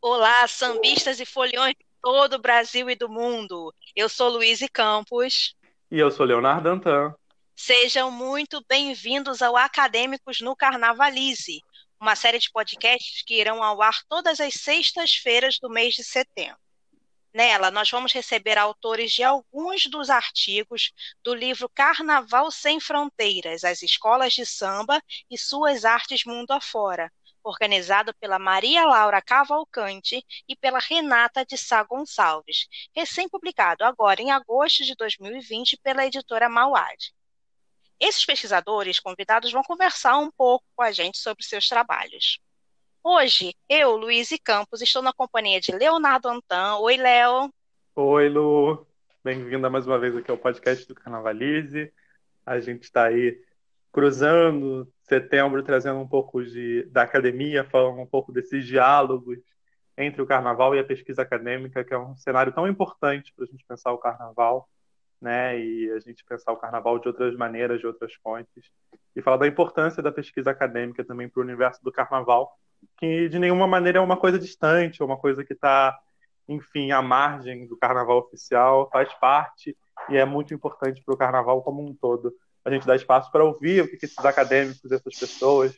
Olá, sambistas e foliões de todo o Brasil e do mundo. Eu sou Luiz Campos. E eu sou Leonardo Antan. Sejam muito bem-vindos ao Acadêmicos no Carnavalize, uma série de podcasts que irão ao ar todas as sextas-feiras do mês de setembro. Nela, nós vamos receber autores de alguns dos artigos do livro Carnaval Sem Fronteiras: As Escolas de Samba e Suas Artes Mundo Afora, organizado pela Maria Laura Cavalcante e pela Renata de Sá Gonçalves, recém-publicado agora em agosto de 2020 pela editora Mauad. Esses pesquisadores convidados vão conversar um pouco com a gente sobre seus trabalhos. Hoje, eu, Luiz Campos, estou na companhia de Leonardo Antan. Oi, Léo. Oi, Lu. Bem-vinda mais uma vez aqui ao podcast do Carnavalize. A gente está aí cruzando setembro, trazendo um pouco de, da academia, falando um pouco desses diálogos entre o carnaval e a pesquisa acadêmica, que é um cenário tão importante para a gente pensar o carnaval né, e a gente pensar o carnaval de outras maneiras, de outras fontes, e falar da importância da pesquisa acadêmica também para o universo do carnaval, que de nenhuma maneira é uma coisa distante, é uma coisa que está, enfim, à margem do carnaval oficial, faz parte e é muito importante para o carnaval como um todo. A gente dá espaço para ouvir o que esses acadêmicos, essas pessoas,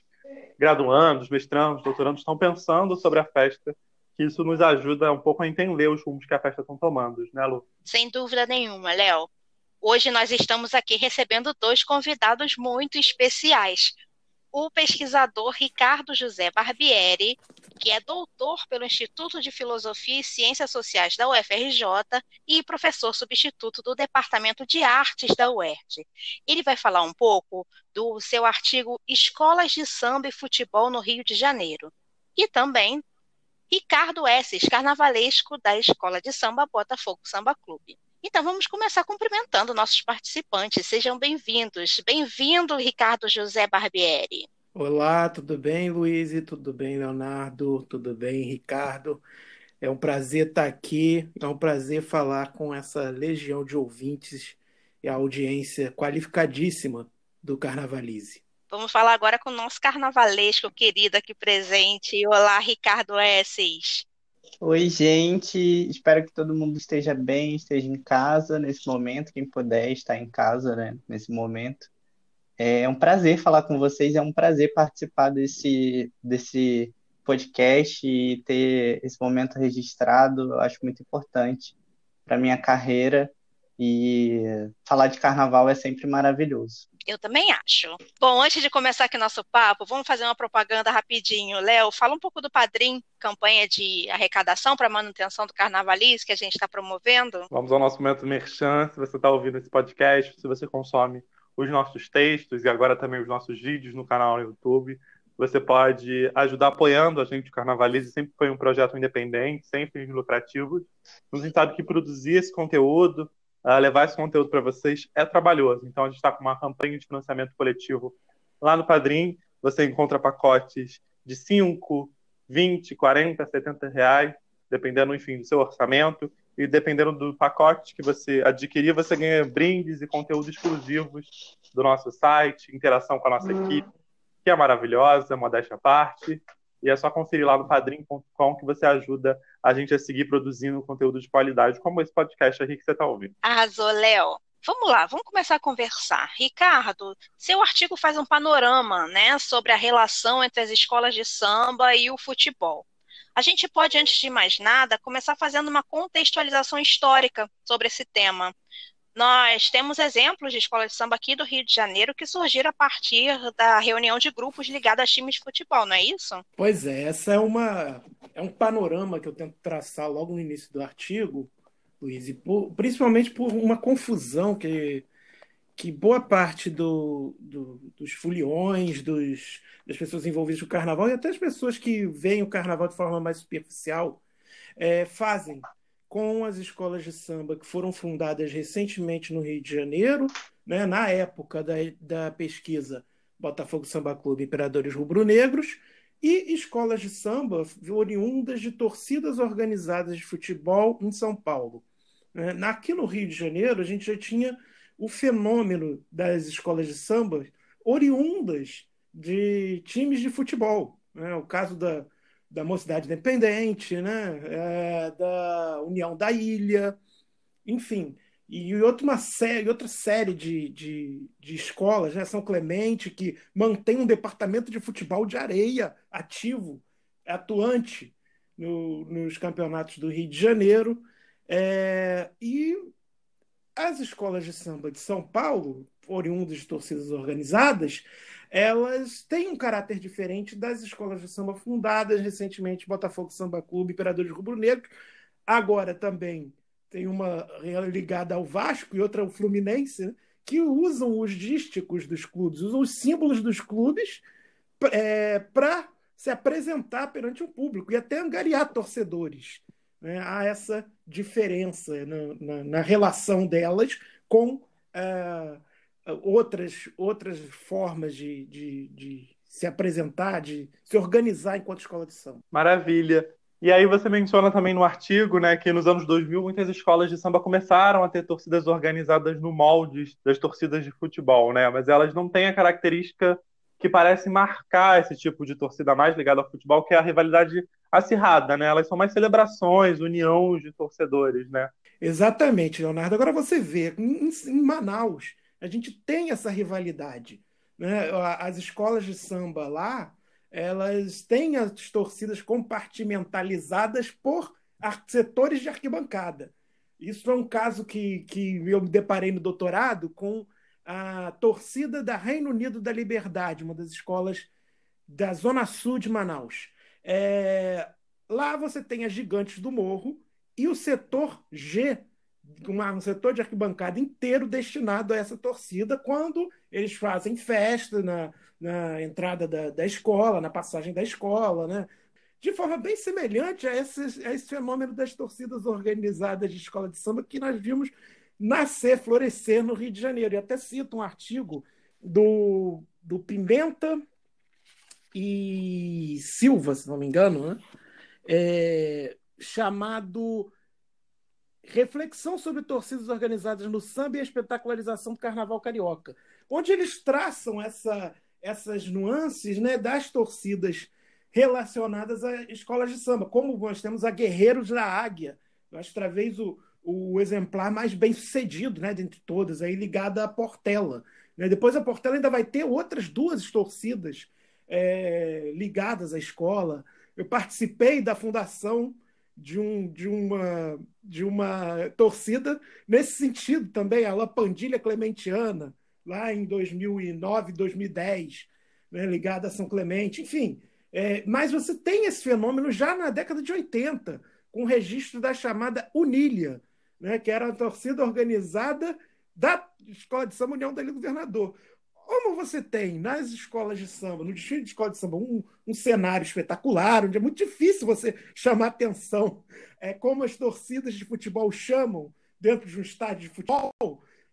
graduandos, mestrandos, doutorandos, estão pensando sobre a festa isso nos ajuda um pouco a entender os rumos que a festa estão tomando, né, Lu? Sem dúvida nenhuma, Léo. Hoje nós estamos aqui recebendo dois convidados muito especiais. O pesquisador Ricardo José Barbieri, que é doutor pelo Instituto de Filosofia e Ciências Sociais da UFRJ e professor substituto do Departamento de Artes da UERJ. Ele vai falar um pouco do seu artigo Escolas de Samba e Futebol no Rio de Janeiro. E também Ricardo Esses, carnavalesco da Escola de Samba Botafogo Samba Clube. Então vamos começar cumprimentando nossos participantes. Sejam bem-vindos. Bem-vindo, Ricardo José Barbieri. Olá, tudo bem, Luiz? Tudo bem, Leonardo? Tudo bem, Ricardo? É um prazer estar aqui, é um prazer falar com essa legião de ouvintes e a audiência qualificadíssima do Carnavalize. Vamos falar agora com o nosso carnavalesco querido aqui presente. Olá, Ricardo Esses. Oi, gente. Espero que todo mundo esteja bem, esteja em casa nesse momento. Quem puder estar em casa, né, nesse momento. É um prazer falar com vocês, é um prazer participar desse, desse podcast e ter esse momento registrado. Eu acho muito importante para minha carreira e falar de carnaval é sempre maravilhoso. Eu também acho. Bom, antes de começar aqui nosso papo, vamos fazer uma propaganda rapidinho. Léo, fala um pouco do Padrim, campanha de arrecadação para manutenção do Carnavaliz que a gente está promovendo. Vamos ao nosso momento merchan. Se você está ouvindo esse podcast, se você consome os nossos textos e agora também os nossos vídeos no canal no YouTube, você pode ajudar apoiando a gente. O Carnavalize sempre foi um projeto independente, sem fins lucrativos. A gente sabe que produzir esse conteúdo, uh, levar esse conteúdo para vocês é trabalhoso. Então, a gente está com uma campanha de financiamento coletivo lá no Padrim. Você encontra pacotes de 5, 20, 40, 70 reais, dependendo, enfim, do seu orçamento. E dependendo do pacote que você adquirir, você ganha brindes e conteúdos exclusivos do nosso site, interação com a nossa equipe, que é maravilhosa, modéstia à parte. E é só conferir lá no padrim.com que você ajuda a gente a seguir produzindo conteúdo de qualidade, como esse podcast aqui que você está ouvindo. Arrasou, Léo. Vamos lá, vamos começar a conversar. Ricardo, seu artigo faz um panorama né, sobre a relação entre as escolas de samba e o futebol. A gente pode, antes de mais nada, começar fazendo uma contextualização histórica sobre esse tema. Nós temos exemplos de escolas de samba aqui do Rio de Janeiro que surgiram a partir da reunião de grupos ligados a times de futebol, não é isso? Pois é, essa é uma é um panorama que eu tento traçar logo no início do artigo, Luiz, e por, principalmente por uma confusão que que boa parte do, do, dos foliões, dos, das pessoas envolvidas no carnaval e até as pessoas que veem o carnaval de forma mais superficial é, fazem com as escolas de samba que foram fundadas recentemente no Rio de Janeiro, né, na época da, da pesquisa Botafogo Samba Clube Imperadores Rubro-Negros, e escolas de samba oriundas de torcidas organizadas de futebol em São Paulo. Né? Aqui no Rio de Janeiro, a gente já tinha o fenômeno das escolas de samba oriundas de times de futebol. Né? O caso da, da Mocidade Independente, né? É, da União da Ilha, enfim. E outra, série, outra série de, de, de escolas, né? São Clemente, que mantém um departamento de futebol de areia ativo, atuante no, nos campeonatos do Rio de Janeiro. É, e as escolas de samba de São Paulo, oriundas de torcidas organizadas, elas têm um caráter diferente das escolas de samba fundadas recentemente, Botafogo Samba Clube, Imperadores Rubro Negro, agora também tem uma ligada ao Vasco e outra ao Fluminense, né, que usam os dísticos dos clubes, usam os símbolos dos clubes é, para se apresentar perante o público e até angariar torcedores. Né? Há essa diferença na, na, na relação delas com é, outras, outras formas de, de, de se apresentar, de se organizar enquanto escola de samba. Maravilha. E aí você menciona também no artigo, né, que nos anos 2000 muitas escolas de samba começaram a ter torcidas organizadas no molde das torcidas de futebol, né? Mas elas não têm a característica que parece marcar esse tipo de torcida mais ligada ao futebol, que é a rivalidade acirrada, né? Elas são mais celebrações, união de torcedores, né? Exatamente, Leonardo. Agora você vê, em, em Manaus, a gente tem essa rivalidade. Né? As escolas de samba lá, elas têm as torcidas compartimentalizadas por setores de arquibancada. Isso é um caso que, que eu me deparei no doutorado com a torcida da Reino Unido da Liberdade, uma das escolas da Zona Sul de Manaus. É, lá você tem as Gigantes do Morro e o setor G, um setor de arquibancada inteiro destinado a essa torcida, quando eles fazem festa na, na entrada da, da escola, na passagem da escola, né? de forma bem semelhante a esse, a esse fenômeno das torcidas organizadas de escola de samba que nós vimos nascer, florescer no Rio de Janeiro. E até cito um artigo do, do Pimenta e Silva, se não me engano, né? é, chamado Reflexão sobre torcidas organizadas no samba e a espetacularização do carnaval carioca, onde eles traçam essa essas nuances né, das torcidas relacionadas a escolas de samba, como nós temos a Guerreiros da Águia, eu acho talvez o, o exemplar mais bem sucedido né, dentre todas, aí ligada à Portela. Né? Depois a Portela ainda vai ter outras duas torcidas é, ligadas à escola. Eu participei da fundação de, um, de, uma, de uma torcida nesse sentido também, a Lapandilha Clementiana, lá em 2009, 2010, né, ligada a São Clemente, enfim. É, mas você tem esse fenômeno já na década de 80, com o registro da chamada Unilha, né, que era a torcida organizada da Escola de Samba União Ilha Governador. Como você tem nas escolas de samba, no desfile de escola de samba, um, um cenário espetacular, onde é muito difícil você chamar atenção, é, como as torcidas de futebol chamam dentro de um estádio de futebol,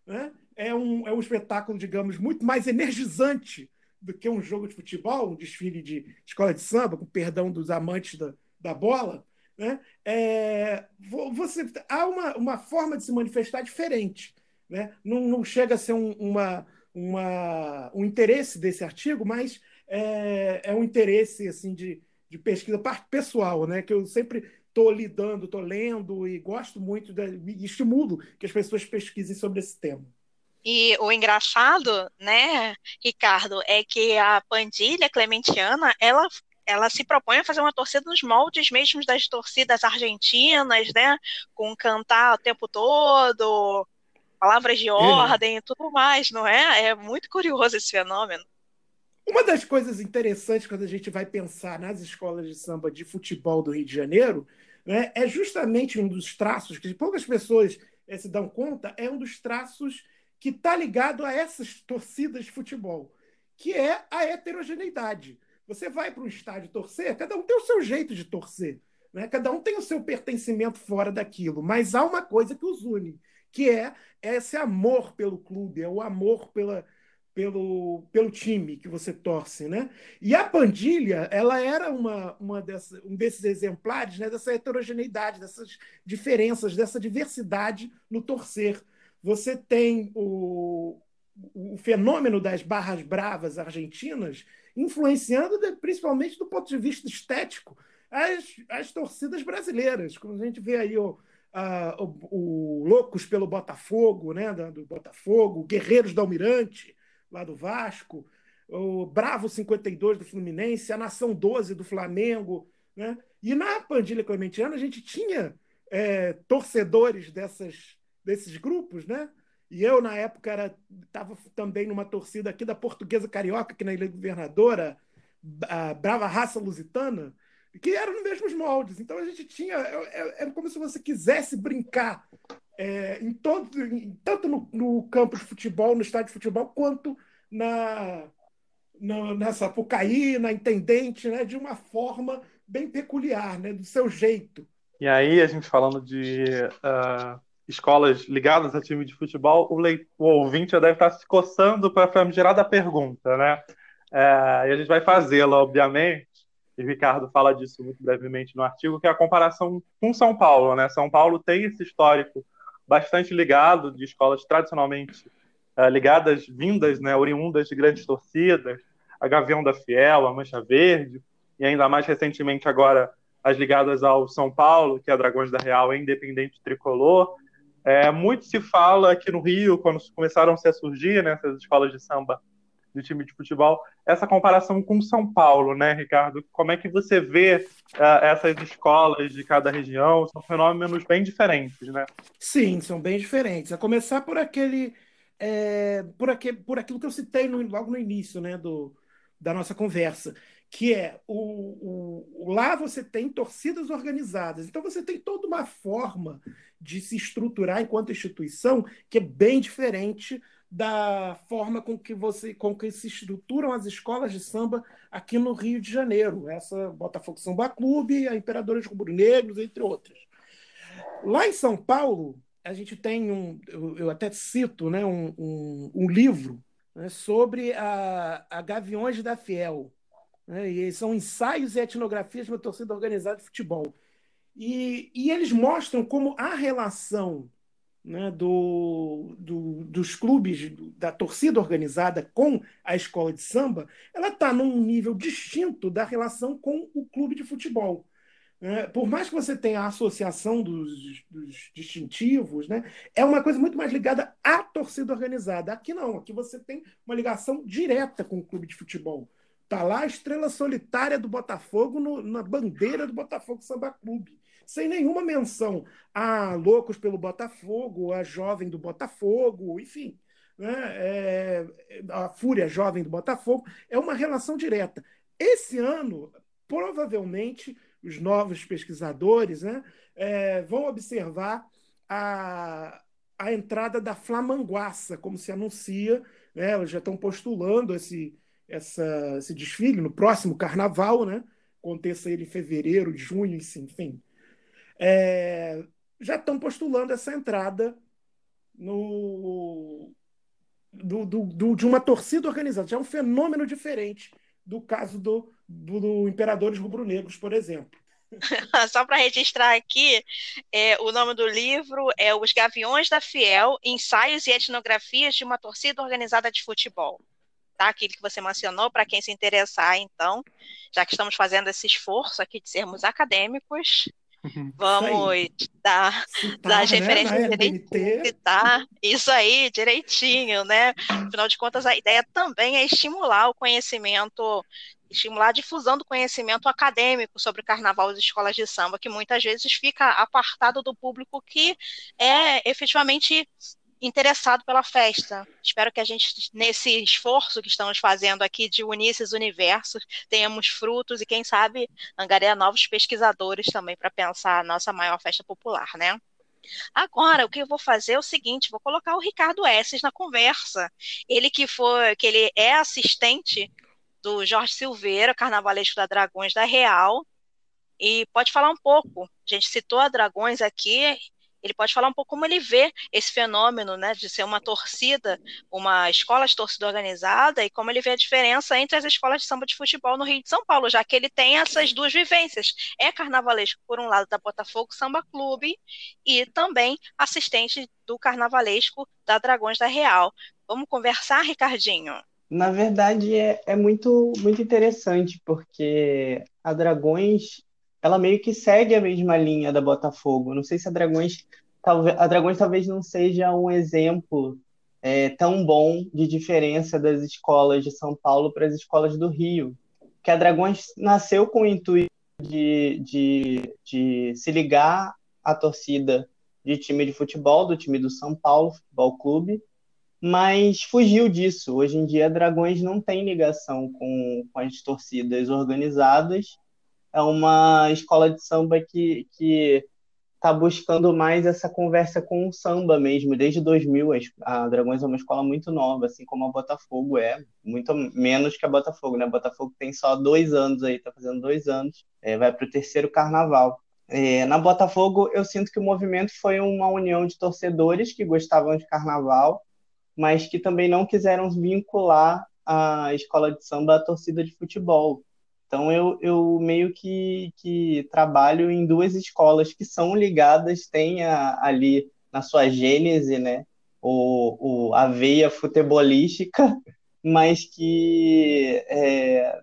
né? é um, é um espetáculo, digamos, muito mais energizante do que um jogo de futebol, um desfile de escola de samba, com perdão dos amantes da, da bola. Né? É, você, há uma, uma forma de se manifestar diferente. Né? Não, não chega a ser um, uma, uma, um interesse desse artigo, mas é, é um interesse assim de, de pesquisa pessoal, né? que eu sempre estou lidando, estou lendo e gosto muito, de, e estimulo que as pessoas pesquisem sobre esse tema. E o engraçado, né, Ricardo, é que a pandilha clementiana, ela ela se propõe a fazer uma torcida nos moldes mesmo das torcidas argentinas, né? Com cantar o tempo todo, palavras de ordem e tudo mais, não é? É muito curioso esse fenômeno. Uma das coisas interessantes quando a gente vai pensar nas escolas de samba de futebol do Rio de Janeiro né, é justamente um dos traços que poucas pessoas é, se dão conta, é um dos traços que está ligado a essas torcidas de futebol, que é a heterogeneidade. Você vai para um estádio torcer, cada um tem o seu jeito de torcer, né? cada um tem o seu pertencimento fora daquilo, mas há uma coisa que os une, que é esse amor pelo clube, é o amor pela, pelo, pelo time que você torce, né? E a Pandilha, ela era uma, uma dessa, um desses exemplares, né? Dessa heterogeneidade, dessas diferenças, dessa diversidade no torcer. Você tem o, o fenômeno das barras bravas argentinas influenciando principalmente do ponto de vista estético as, as torcidas brasileiras. Como a gente vê aí o, a, o, o Loucos pelo Botafogo, né? do Botafogo, Guerreiros do Almirante, lá do Vasco, o Bravo 52 do Fluminense, a Nação 12 do Flamengo. Né? E na Pandilha Clementiana a gente tinha é, torcedores dessas, desses grupos, né? E eu, na época, estava também numa torcida aqui da Portuguesa Carioca, aqui na Ilha Governadora, a Brava Raça Lusitana, que eram nos mesmos moldes. Então a gente tinha. É, é como se você quisesse brincar é, em todo, em, tanto no, no, campo de futebol, no estádio de futebol, quanto na, na, na na Intendente, né, de uma forma bem peculiar, né, do seu jeito. E aí, a gente falando de uh, escolas ligadas a time de futebol, o, leit- o ouvinte já deve estar se coçando para a famigerada pergunta, né? É, e a gente vai fazê-la, obviamente, e Ricardo fala disso muito brevemente no artigo, que é a comparação com São Paulo, né? São Paulo tem esse histórico bastante ligado de escolas tradicionalmente uh, ligadas, vindas, né, oriundas de grandes torcidas, a Gavião da Fiel, a Mancha Verde, e ainda mais recentemente agora as ligadas ao São Paulo, que é a Dragões da Real, é independente tricolor. É, muito se fala aqui no Rio, quando começaram a surgir né, essas escolas de samba de time de futebol, essa comparação com São Paulo, né, Ricardo? Como é que você vê uh, essas escolas de cada região? São fenômenos bem diferentes, né? Sim, são bem diferentes. A começar por aquele, é, por, aquele por aquilo que eu citei no, logo no início, né, do, da nossa conversa, que é o, o, lá você tem torcidas organizadas, então você tem toda uma forma de se estruturar enquanto instituição que é bem diferente da forma com que você com que se estruturam as escolas de samba aqui no Rio de Janeiro. Essa Botafogo Samba Clube, a Imperadores Rubro-Negros, entre outras. Lá em São Paulo, a gente tem um, eu, até cito, né, um, um, um livro né, sobre a, a Gaviões da Fiel. Né, e são ensaios e etnografias de uma torcida organizada de futebol. E, e eles mostram como a relação né, do, do, dos clubes, da torcida organizada com a escola de samba, ela está num nível distinto da relação com o clube de futebol. É, por mais que você tenha a associação dos, dos, distintivos, né, é uma coisa muito mais ligada à torcida organizada. Aqui não, aqui você tem uma ligação direta com o clube de futebol. Está lá a estrela solitária do Botafogo no, na bandeira do Botafogo Samba Clube sem nenhuma menção a Loucos pelo Botafogo, a Jovem do Botafogo, enfim. Né? É, a Fúria Jovem do Botafogo, é uma relação direta. Esse ano, provavelmente, os novos pesquisadores né, é, vão observar a, a entrada da Flamanguaça, como se anuncia, né, elas já estão postulando esse, essa, esse desfile no próximo carnaval, né? Aconteça ele em fevereiro, junho, enfim é, já estão postulando essa entrada no, do, do, do, de uma torcida organizada. Já é um fenômeno diferente do caso do, do, do Imperadores Rubro-Negros, por exemplo. Só para registrar aqui, é, o nome do livro é Os Gaviões da Fiel, Ensaios e Etnografias de uma Torcida Organizada de Futebol. Tá? Aquilo que você mencionou, para quem se interessar, então, já que estamos fazendo esse esforço aqui de sermos acadêmicos, Vamos dar, Citar, dar as né? referências direitinho, citar isso aí direitinho, né? Afinal de contas, a ideia também é estimular o conhecimento, estimular a difusão do conhecimento acadêmico sobre carnaval das escolas de samba, que muitas vezes fica apartado do público que é efetivamente interessado pela festa. Espero que a gente, nesse esforço que estamos fazendo aqui de unir esses universos, tenhamos frutos e, quem sabe, angariar novos pesquisadores também para pensar a nossa maior festa popular, né? Agora, o que eu vou fazer é o seguinte, vou colocar o Ricardo Esses na conversa. Ele que foi, que ele é assistente do Jorge Silveira, carnavalesco da Dragões da Real, e pode falar um pouco. A gente citou a Dragões aqui, Ele pode falar um pouco como ele vê esse fenômeno, né, de ser uma torcida, uma escola de torcida organizada e como ele vê a diferença entre as escolas de samba de futebol no Rio de São Paulo, já que ele tem essas duas vivências. É carnavalesco por um lado da Botafogo Samba Clube e também assistente do carnavalesco da Dragões da Real. Vamos conversar, Ricardinho? Na verdade, é, é muito, muito interessante, porque a Dragões ela meio que segue a mesma linha da Botafogo. Não sei se a Dragões talvez a Dragões talvez não seja um exemplo é, tão bom de diferença das escolas de São Paulo para as escolas do Rio, que a Dragões nasceu com o intuito de, de, de se ligar à torcida de time de futebol, do time do São Paulo Futebol Clube, mas fugiu disso. Hoje em dia, Dragões não tem ligação com, com as torcidas organizadas é uma escola de samba que que está buscando mais essa conversa com o samba mesmo. Desde 2000, a Dragões é uma escola muito nova, assim como a Botafogo é, muito menos que a Botafogo, né? A Botafogo tem só dois anos aí, está fazendo dois anos, é, vai para o terceiro carnaval. É, na Botafogo, eu sinto que o movimento foi uma união de torcedores que gostavam de carnaval, mas que também não quiseram vincular a escola de samba à torcida de futebol. Então eu, eu meio que, que trabalho em duas escolas que são ligadas, tem a, ali na sua gênese, né, o, o, a veia futebolística, mas que é,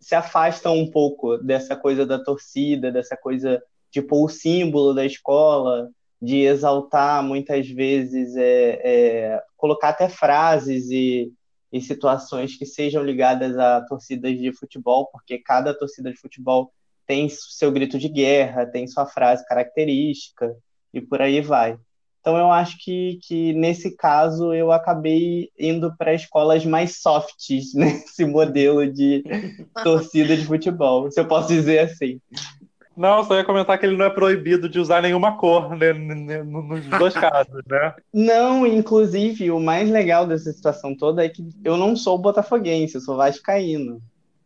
se afastam um pouco dessa coisa da torcida, dessa coisa de pôr o símbolo da escola, de exaltar muitas vezes, é, é, colocar até frases e, em situações que sejam ligadas a torcidas de futebol, porque cada torcida de futebol tem seu grito de guerra, tem sua frase característica e por aí vai. Então eu acho que, que nesse caso eu acabei indo para escolas mais softs nesse modelo de torcida de futebol, se eu posso dizer assim. Não, só ia comentar que ele não é proibido de usar nenhuma cor né, nos dois casos, né? Não, inclusive, o mais legal dessa situação toda é que eu não sou botafoguense, eu sou vascaíno.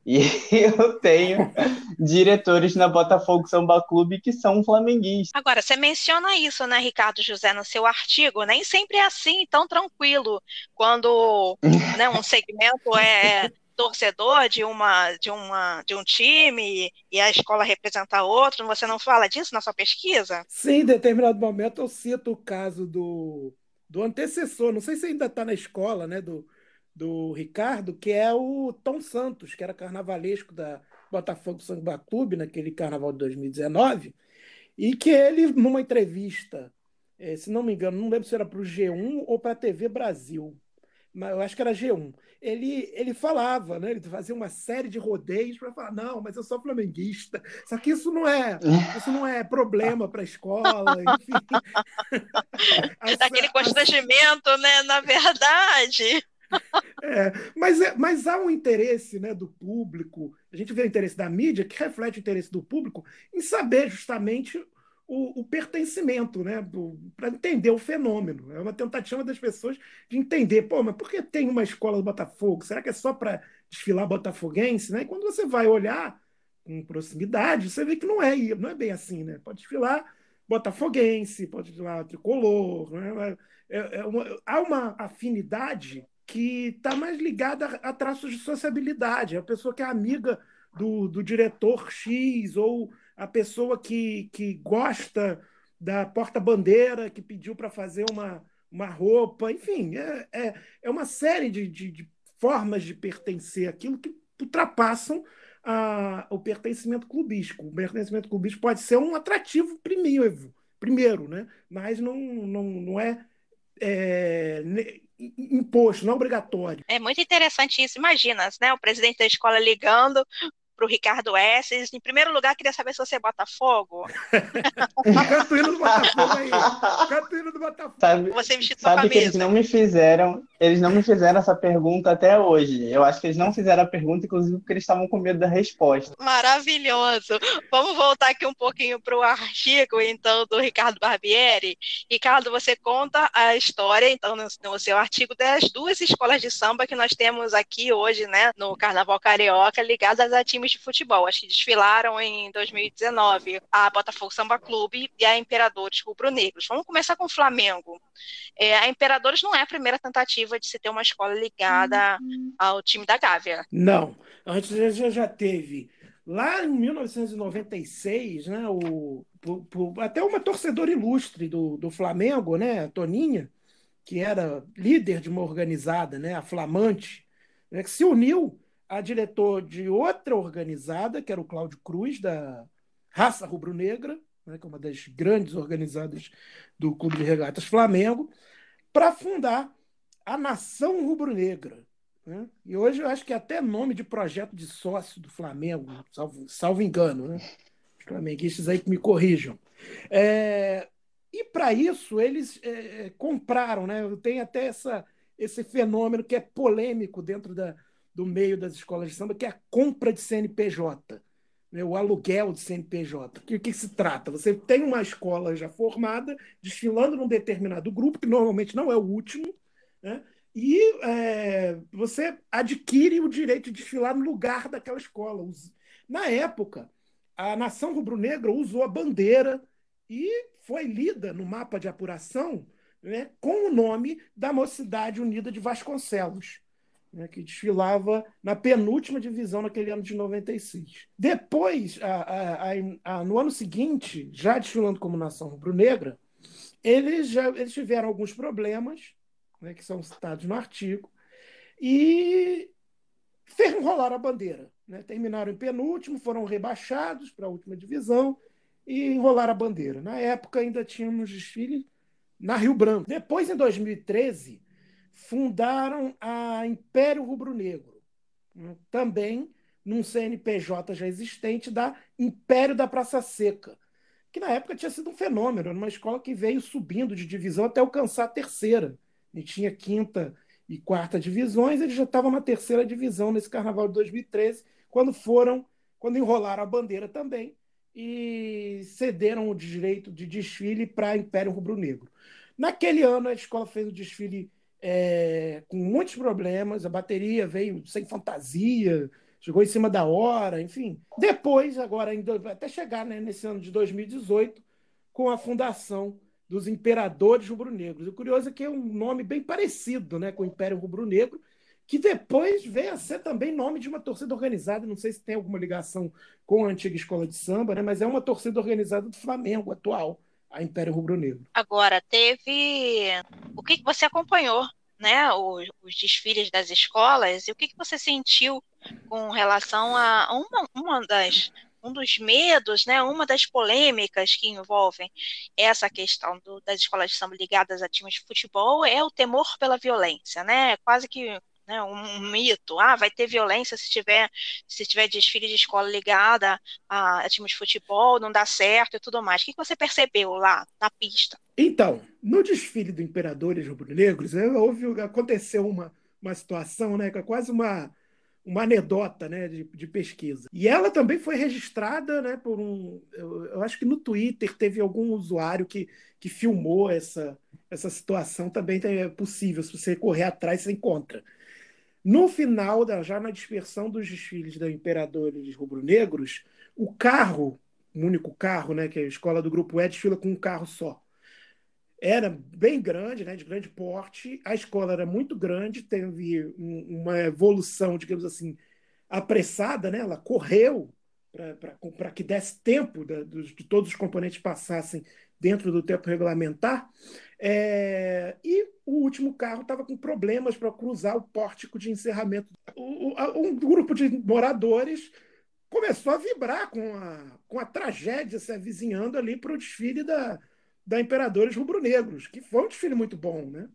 E eu tenho diretores na Botafogo Samba Clube que são flamenguistas. Agora, você menciona isso, né, Ricardo José, no seu artigo. Nem sempre é assim, tão tranquilo. Quando né, um segmento é torcedor de uma de uma de um time e a escola representa outro, você não fala disso na sua pesquisa? Sim, em determinado momento eu cito o caso do, do antecessor, não sei se ainda está na escola, né, do, do Ricardo, que é o Tom Santos, que era carnavalesco da Botafogo Samba Clube naquele carnaval de 2019, e que ele, numa entrevista, eh, se não me engano, não lembro se era para o G1 ou para a TV Brasil, mas eu acho que era G1 ele, ele falava, né? Ele fazia uma série de rodeios para falar, não, mas eu sou flamenguista. Só que isso não é, isso não é problema para a escola, enfim. Aquele constrangimento, né? Na verdade. É, mas, é, mas há um interesse né, do público, a gente vê o interesse da mídia, que reflete o interesse do público em saber justamente o, o pertencimento, né? Para entender o fenômeno. É uma tentativa das pessoas de entender, pô, mas por que tem uma escola do Botafogo? Será que é só para desfilar botafoguense? Né? E quando você vai olhar com proximidade, você vê que não é, não é bem assim, né? Pode desfilar botafoguense, pode desfilar tricolor, né? É, é uma, há uma afinidade que está mais ligada a, traços de sociabilidade. É a pessoa que é amiga do, do diretor X ou a pessoa que, que gosta da porta-bandeira, que pediu para fazer uma, uma roupa, enfim, é, é, é uma série de, de, de formas de pertencer aquilo que ultrapassam a, o pertencimento clubístico. O pertencimento clubístico pode ser um atrativo primeiro, primeiro né? mas não, não, não é, é imposto, não é obrigatório. É muito interessante isso. Imagina, né? O presidente da escola ligando para o Ricardo S. Em primeiro lugar, queria saber se você é Botafogo. Catuíno do Botafogo aí. Catuíno do Botafogo. Sabe, você vestiu sua sabe camisa. que eles não me fizeram Eles não me fizeram essa pergunta até hoje. Eu acho que eles não fizeram a pergunta, inclusive, porque eles estavam com medo da resposta. Maravilhoso. Vamos voltar aqui um pouquinho para o artigo, então, do Ricardo Barbieri. Ricardo, você conta a história, então, no, no seu artigo, das duas escolas de samba que nós temos aqui hoje, né, no Carnaval Carioca, ligadas a times de futebol. Acho que desfilaram em 2019 a Botafogo Samba Clube e a Imperadores Rubro-Negros. Vamos começar com o Flamengo. É, a Imperadores não é a primeira tentativa de se ter uma escola ligada uhum. ao time da Gávea. Não, antes já, já teve. Lá em 1996, né, o, por, por, até uma torcedora ilustre do, do Flamengo, né, a Toninha, que era líder de uma organizada, né, a Flamante, né, que se uniu a diretor de outra organizada, que era o Cláudio Cruz, da Raça Rubro-Negra, né, que é uma das grandes organizadas do Clube de Regatas Flamengo, para fundar a Nação Rubro-Negra. Né? E hoje eu acho que é até nome de projeto de sócio do Flamengo, salvo, salvo engano. Né? Os flamenguistas aí que me corrijam. É, e para isso eles é, é, compraram, né? Tem até essa, esse fenômeno que é polêmico dentro da, do meio das escolas de samba, que é a compra de CNPJ, né? o aluguel de CNPJ. Que, que se trata? Você tem uma escola já formada, desfilando num determinado grupo, que normalmente não é o último, né? E é, você adquire o direito de desfilar no lugar daquela escola. Na época, a nação rubro-negra usou a bandeira e foi lida no mapa de apuração né, com o nome da Mocidade Unida de Vasconcelos, né, que desfilava na penúltima divisão naquele ano de 96. Depois, a, a, a, no ano seguinte, já desfilando como nação rubro-negra, eles, já, eles tiveram alguns problemas né, que são citados no artigo, e enrolaram a bandeira. Né? Terminaram em penúltimo, foram rebaixados para a última divisão e enrolaram a bandeira. Na época ainda tínhamos desfile na Rio Branco. Depois, em 2013, fundaram a Império Rubro-Negro, né? também num CNPJ já existente da Império da Praça Seca, que na época tinha sido um fenômeno, uma escola que veio subindo de divisão até alcançar a terceira e tinha quinta e quarta divisões, eles já estavam na terceira divisão nesse carnaval de 2013, quando foram, quando enrolaram a bandeira também e cederam o direito de desfile para Império Rubro-Negro. Naquele ano, a escola fez o desfile é, com muitos problemas, a bateria veio sem fantasia, chegou em cima da hora, enfim. Depois, agora, até chegar né, nesse ano de 2018, com a fundação dos imperadores rubro-negros. O curioso é que é um nome bem parecido né, com o Império Rubro-Negro, que depois veio a ser também nome de uma torcida organizada. Não sei se tem alguma ligação com a antiga escola de samba, né, mas é uma torcida organizada do Flamengo atual, a Império Rubro-Negro. Agora, teve. O que, que você acompanhou? Né, os, os desfiles das escolas, e o que, que você sentiu com relação a uma, uma das um dos medos, né, uma das polêmicas que envolvem essa questão do, das escolas de samba ligadas a times de futebol é o temor pela violência, né? Quase que né, um, mito. Ah, vai ter violência se tiver se tiver desfile de escola ligada a, a times de futebol, não dá certo e tudo mais. O que você percebeu lá na pista? Então, no desfile do Imperadores Rubro-Negros, houve aconteceu uma uma situação, né, que é quase uma uma anedota né, de, de, pesquisa. E ela também foi registrada né, por um. Eu, eu, acho que no Twitter teve algum usuário que, que filmou essa, essa situação. Também é possível, se você correr atrás, você encontra. No final, da, já na dispersão dos desfiles da Imperadores Rubro-Negros, o carro, o único carro, né, que a escola do Grupo E, desfila com um carro só era bem grande, né, de grande porte. A escola era muito grande, teve uma evolução, digamos assim, apressada, né? Ela correu para que desse tempo de, de, todos os componentes passassem dentro do tempo regulamentar. É, e o último carro estava com problemas para cruzar o pórtico de encerramento. O, o, um grupo de moradores começou a vibrar com a, com a tragédia se avizinhando ali para o desfile da, da Imperadores Rubro-Negros, que foi um desfile muito bom, né?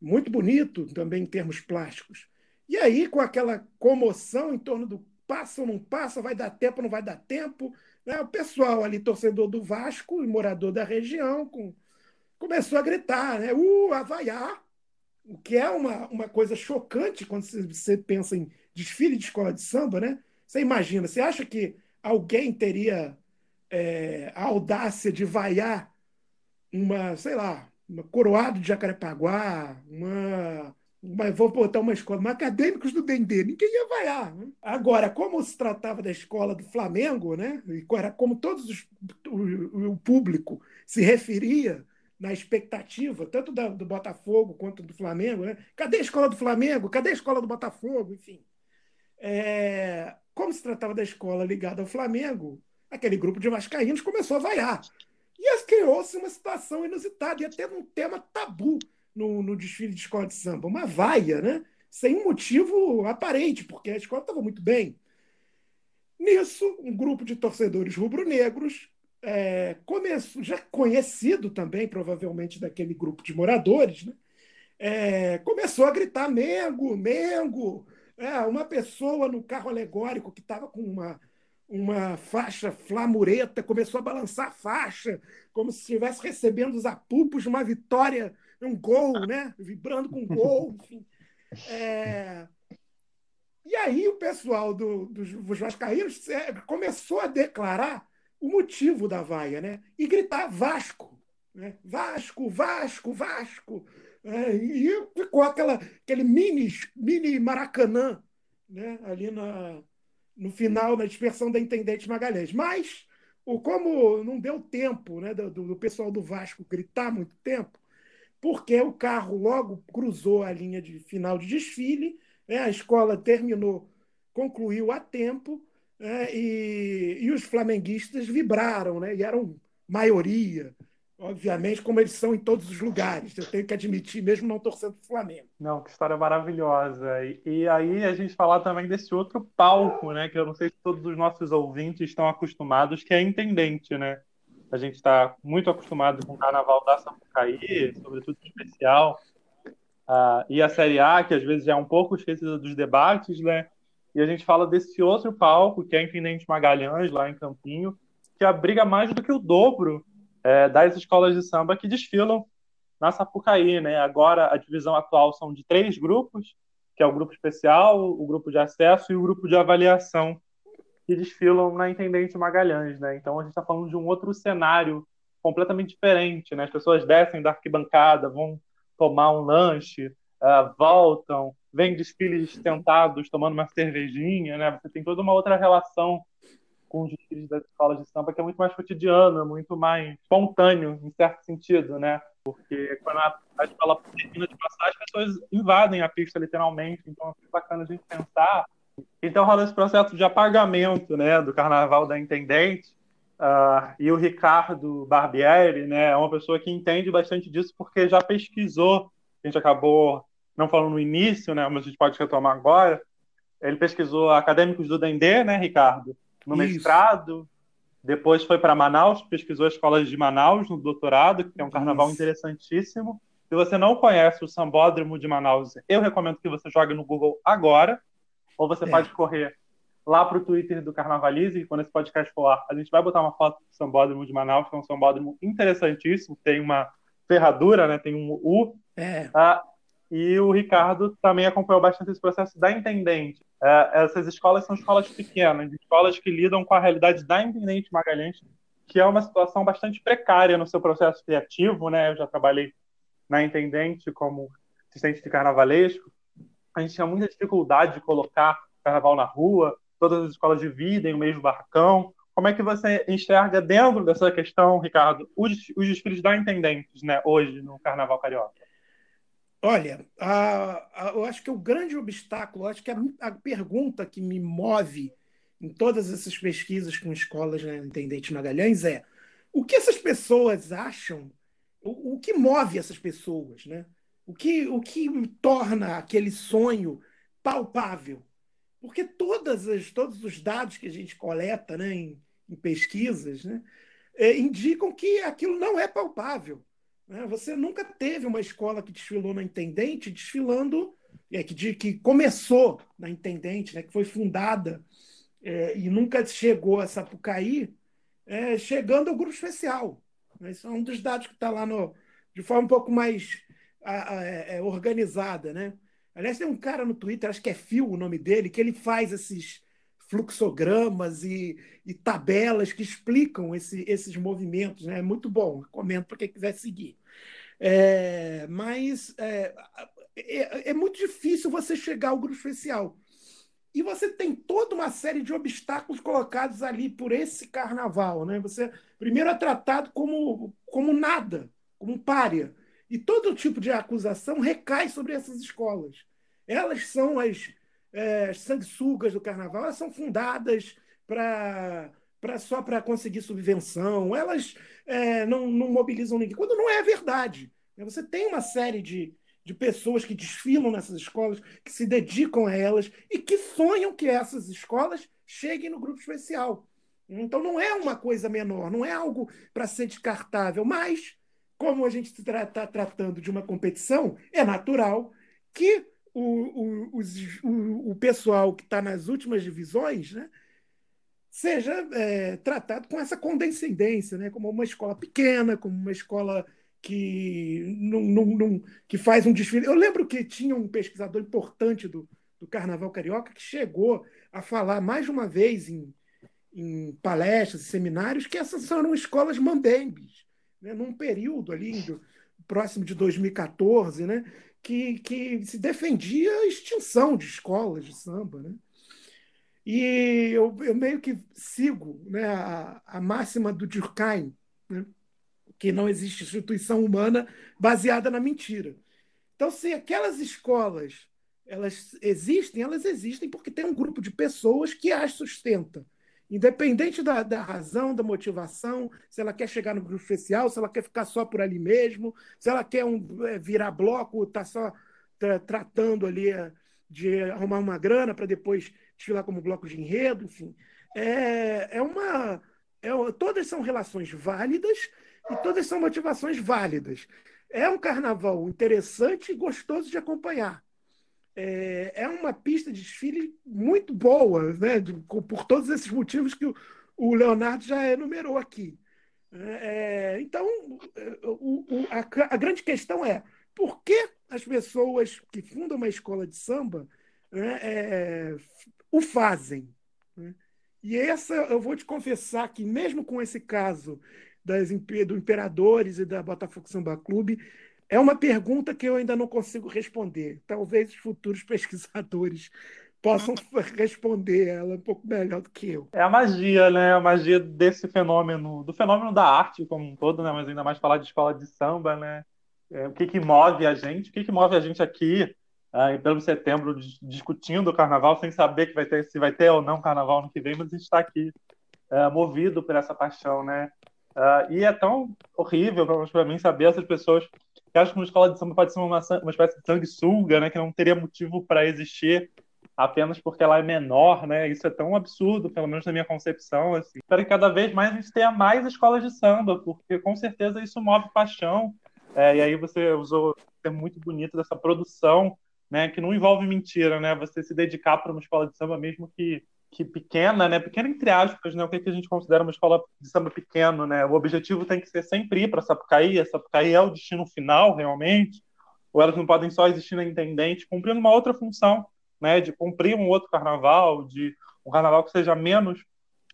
muito bonito também em termos plásticos. E aí, com aquela comoção em torno do passa ou não passa, vai dar tempo ou não vai dar tempo, né? o pessoal ali, torcedor do Vasco e morador da região, com... começou a gritar, né? Uh, Havaiá! o que é uma, uma coisa chocante quando você pensa em desfile de escola de samba, né? Você imagina, você acha que alguém teria é, a audácia de vaiar uma, sei lá, uma coroado de Jacarepaguá, uma, uma vou botar uma escola, uma acadêmicos do Dendê, ninguém ia vaiar. Né? Agora, como se tratava da escola do Flamengo, né? E como todos os, o, o público se referia na expectativa, tanto da, do Botafogo quanto do Flamengo, né? Cadê a escola do Flamengo? Cadê a escola do Botafogo? Enfim. É, como se tratava da escola ligada ao Flamengo, aquele grupo de vascaínos começou a vaiar. E criou-se uma situação inusitada, e até um tema tabu no, no desfile de escola de samba, uma vaia, né? sem motivo aparente, porque a escola estava muito bem. Nisso, um grupo de torcedores rubro-negros, é, já conhecido também, provavelmente, daquele grupo de moradores, né? É, começou a gritar Mengo, Mengo. É, uma pessoa no carro alegórico que estava com uma, uma faixa flamureta começou a balançar a faixa, como se estivesse recebendo os apupos de uma vitória, um gol, né? vibrando com gol, enfim. É... E aí o pessoal do, dos, dos Vascaínos é, começou a declarar o motivo da vaia, né? E gritar Vasco, né? Vasco, Vasco, Vasco. É, e ficou aquela, aquele mini, mini Maracanã né? ali na, no final, na dispersão da Intendente Magalhães. Mas, o, como não deu tempo né, do, do pessoal do Vasco gritar muito tempo, porque o carro logo cruzou a linha de final de desfile, né, a escola terminou, concluiu a tempo, né, e, e os flamenguistas vibraram, né, e eram maioria, obviamente, como eles são em todos os lugares. Eu tenho que admitir, mesmo não torcendo para o Flamengo. Não, que história maravilhosa. E, e, aí a gente falar também desse outro palco, né? Que eu não sei se todos os nossos ouvintes estão acostumados, que é intendente, né? A gente está muito acostumado com o Carnaval da Sapucaí, sobretudo especial, uh, e a Série A, que às vezes é um pouco esquecida dos debates, né? E a gente fala desse outro palco, que é a Intendente Magalhães, lá em Campinho, que abriga mais do que o dobro é, das escolas de samba que desfilam na Sapucaí, né? Agora a divisão atual são de três grupos, que é o grupo especial, o grupo de acesso e o grupo de avaliação, que desfilam na Intendente Magalhães, né? Então a gente está falando de um outro cenário completamente diferente, né? As pessoas descem da arquibancada, vão tomar um lanche, uh, voltam, vêm desfiles sentados tomando uma cervejinha, né? Você tem toda uma outra relação com os desfiles das escolas de samba, que é muito mais cotidiano, muito mais espontâneo, em certo sentido, né? Porque quando a, a escola termina de passar, as pessoas invadem a pista, literalmente. Então, é bacana a gente pensar. Então, rola esse processo de apagamento, né, do Carnaval da Intendente. Uh, e o Ricardo Barbieri, né, é uma pessoa que entende bastante disso porque já pesquisou. A gente acabou não falando no início, né, mas a gente pode retomar agora. Ele pesquisou acadêmicos do Dendê, né, Ricardo? no Isso. mestrado, depois foi para Manaus, pesquisou as escolas de Manaus no doutorado, que é um carnaval Isso. interessantíssimo. Se você não conhece o Sambódromo de Manaus, eu recomendo que você jogue no Google agora, ou você é. pode correr lá para o Twitter do Carnavalize, quando esse podcast for lá, a gente vai botar uma foto do Sambódromo de Manaus, que é um sambódromo interessantíssimo, tem uma ferradura, né, tem um U. É. Ah, e o Ricardo também acompanhou bastante esse processo da Intendente. É, essas escolas são escolas pequenas, escolas que lidam com a realidade da Intendente Magalhães, que é uma situação bastante precária no seu processo criativo. Né? Eu já trabalhei na Intendente como assistente de carnavalesco. A gente tinha muita dificuldade de colocar carnaval na rua, todas as escolas dividem o mesmo barracão. Como é que você enxerga dentro dessa questão, Ricardo, os, os desfiles da Intendentes né, hoje no Carnaval Carioca? Olha, a, a, eu acho que o grande obstáculo, acho que a, a, pergunta que me move em todas essas pesquisas com escolas na né, Intendente Magalhães é o que essas pessoas acham, o, o, que move essas pessoas, né? O que, o que torna aquele sonho palpável? Porque todas as, todos os dados que a gente coleta né, em, em pesquisas né, é, indicam que aquilo não é palpável. Né? Você nunca teve uma escola que desfilou na Intendente desfilando, é, que, de, que começou na Intendente, né, que foi fundada é, e nunca chegou a Sapucaí, é, chegando ao grupo especial. Esse é um dos dados que está lá no, de forma um pouco mais é, organizada, né? Aliás, tem um cara no Twitter, acho que é Phil o nome dele, que ele faz esses fluxogramas e, e tabelas que explicam esse, esses movimentos. Né? É muito bom, recomendo para quem quiser seguir. É, mas é, é, é, muito difícil você chegar ao grupo especial. E você tem toda uma série de obstáculos colocados ali por esse carnaval. Né? Você primeiro é tratado como, como nada, como um párea. E todo tipo de acusação recai sobre essas escolas. Elas são as, é, as sanguessugas do carnaval, elas são fundadas para pra, só para conseguir subvenção, elas é, não, não mobilizam ninguém, quando não é verdade. Né? Você tem uma série de, de pessoas que desfilam nessas escolas, que se dedicam a elas e que sonham que essas escolas cheguem no grupo especial. Então não é uma coisa menor, não é algo para ser descartável, mas como a gente está tra tratando de uma competição, é natural que o, o, os, o, o pessoal que está nas últimas divisões né, seja é, tratado com essa condescendência, né, como uma escola pequena, como uma escola que, não, que faz um desfile. Eu lembro que tinha um pesquisador importante do, do Carnaval Carioca que chegou a falar mais de uma vez em, em palestras e seminários que essas eram escolas mambembes né, num período ali próximo de 2014, né, que, que se defendia a extinção de escolas de samba. Né? E eu, eu meio que sigo né, a, a máxima do Durkheim, né, que não existe instituição humana baseada na mentira. Então, se aquelas escolas elas existem, elas existem porque tem um grupo de pessoas que as sustenta. Independente da, da, razão, da motivação, se ela quer chegar no grupo especial, se ela quer ficar só por ali mesmo, se ela quer um, é, virar bloco, está só tratando ali é, de arrumar uma grana para depois desfilar como bloco de enredo, enfim. É, é uma. É, todas são relações válidas e todas são motivações válidas. É um carnaval interessante e gostoso de acompanhar é, é uma pista de desfile muito boa, né? Por todos esses motivos que o, o Leonardo já enumerou aqui. É, é então, o, o, a, a, grande questão é por que as pessoas que fundam uma escola de samba né, é, o fazem? Né? E essa, eu vou te confessar que, mesmo com esse caso das, do Imperadores e da Botafogo Samba Clube, é uma pergunta que eu ainda não consigo responder. Talvez os futuros pesquisadores possam responder ela um pouco melhor do que eu. É a magia, né? A magia desse fenômeno, do fenômeno da arte como um todo, né? Mas ainda mais falar de escola de samba, né? É, o que, que move a gente? O que, que move a gente aqui ah, em setembro discutindo o carnaval sem saber que vai ter, se vai ter ou não carnaval no que vem, mas está aqui é, movido por essa paixão, né? Uh, e é tão horrível para mim saber essas pessoas que acham que uma escola de samba pode ser uma, uma espécie de sanguessuga, né, que não teria motivo para existir apenas porque ela é menor, né? Isso é tão absurdo, pelo menos na minha concepção. Assim. Espero que cada vez mais a gente tenha mais escolas de samba, porque com certeza isso move paixão. É, e aí você usou termo muito bonito dessa produção, né? Que não envolve mentira, né? Você se dedicar para uma escola de samba mesmo que que pequena, né? Pequena entre aspas, né? O que, que a gente considera uma escola de samba pequeno, né? O objetivo tem que ser sempre ir para Sapucaí. A Sapucaí é o destino final, realmente. Ou elas não podem só existir na intendente, cumprindo uma outra função, né? De cumprir um outro carnaval, de um carnaval que seja menos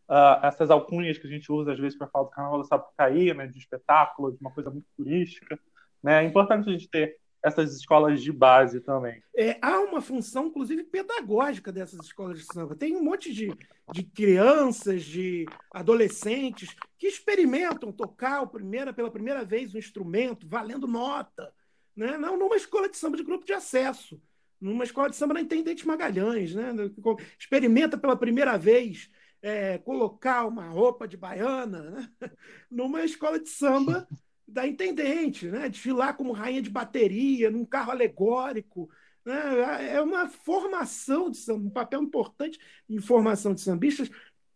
uh, essas alcunhas que a gente usa às vezes para falar do carnaval da Sapucaí, né? De espetáculo, de uma coisa muito turística. Né? É importante a gente ter essas escolas de base também. É, há uma função, inclusive, pedagógica dessas escolas de samba. Tem um monte de, de crianças, de adolescentes que experimentam tocar primeira, pela primeira vez um instrumento, valendo nota. Né? Não numa escola de samba de grupo de acesso, numa escola de samba na Intendente Magalhães. Né? Experimenta pela primeira vez é, colocar uma roupa de baiana né? numa escola de samba da intendente, né? desfilar como rainha de bateria, num carro alegórico. Né? É uma formação de samba, um papel importante em formação de sambistas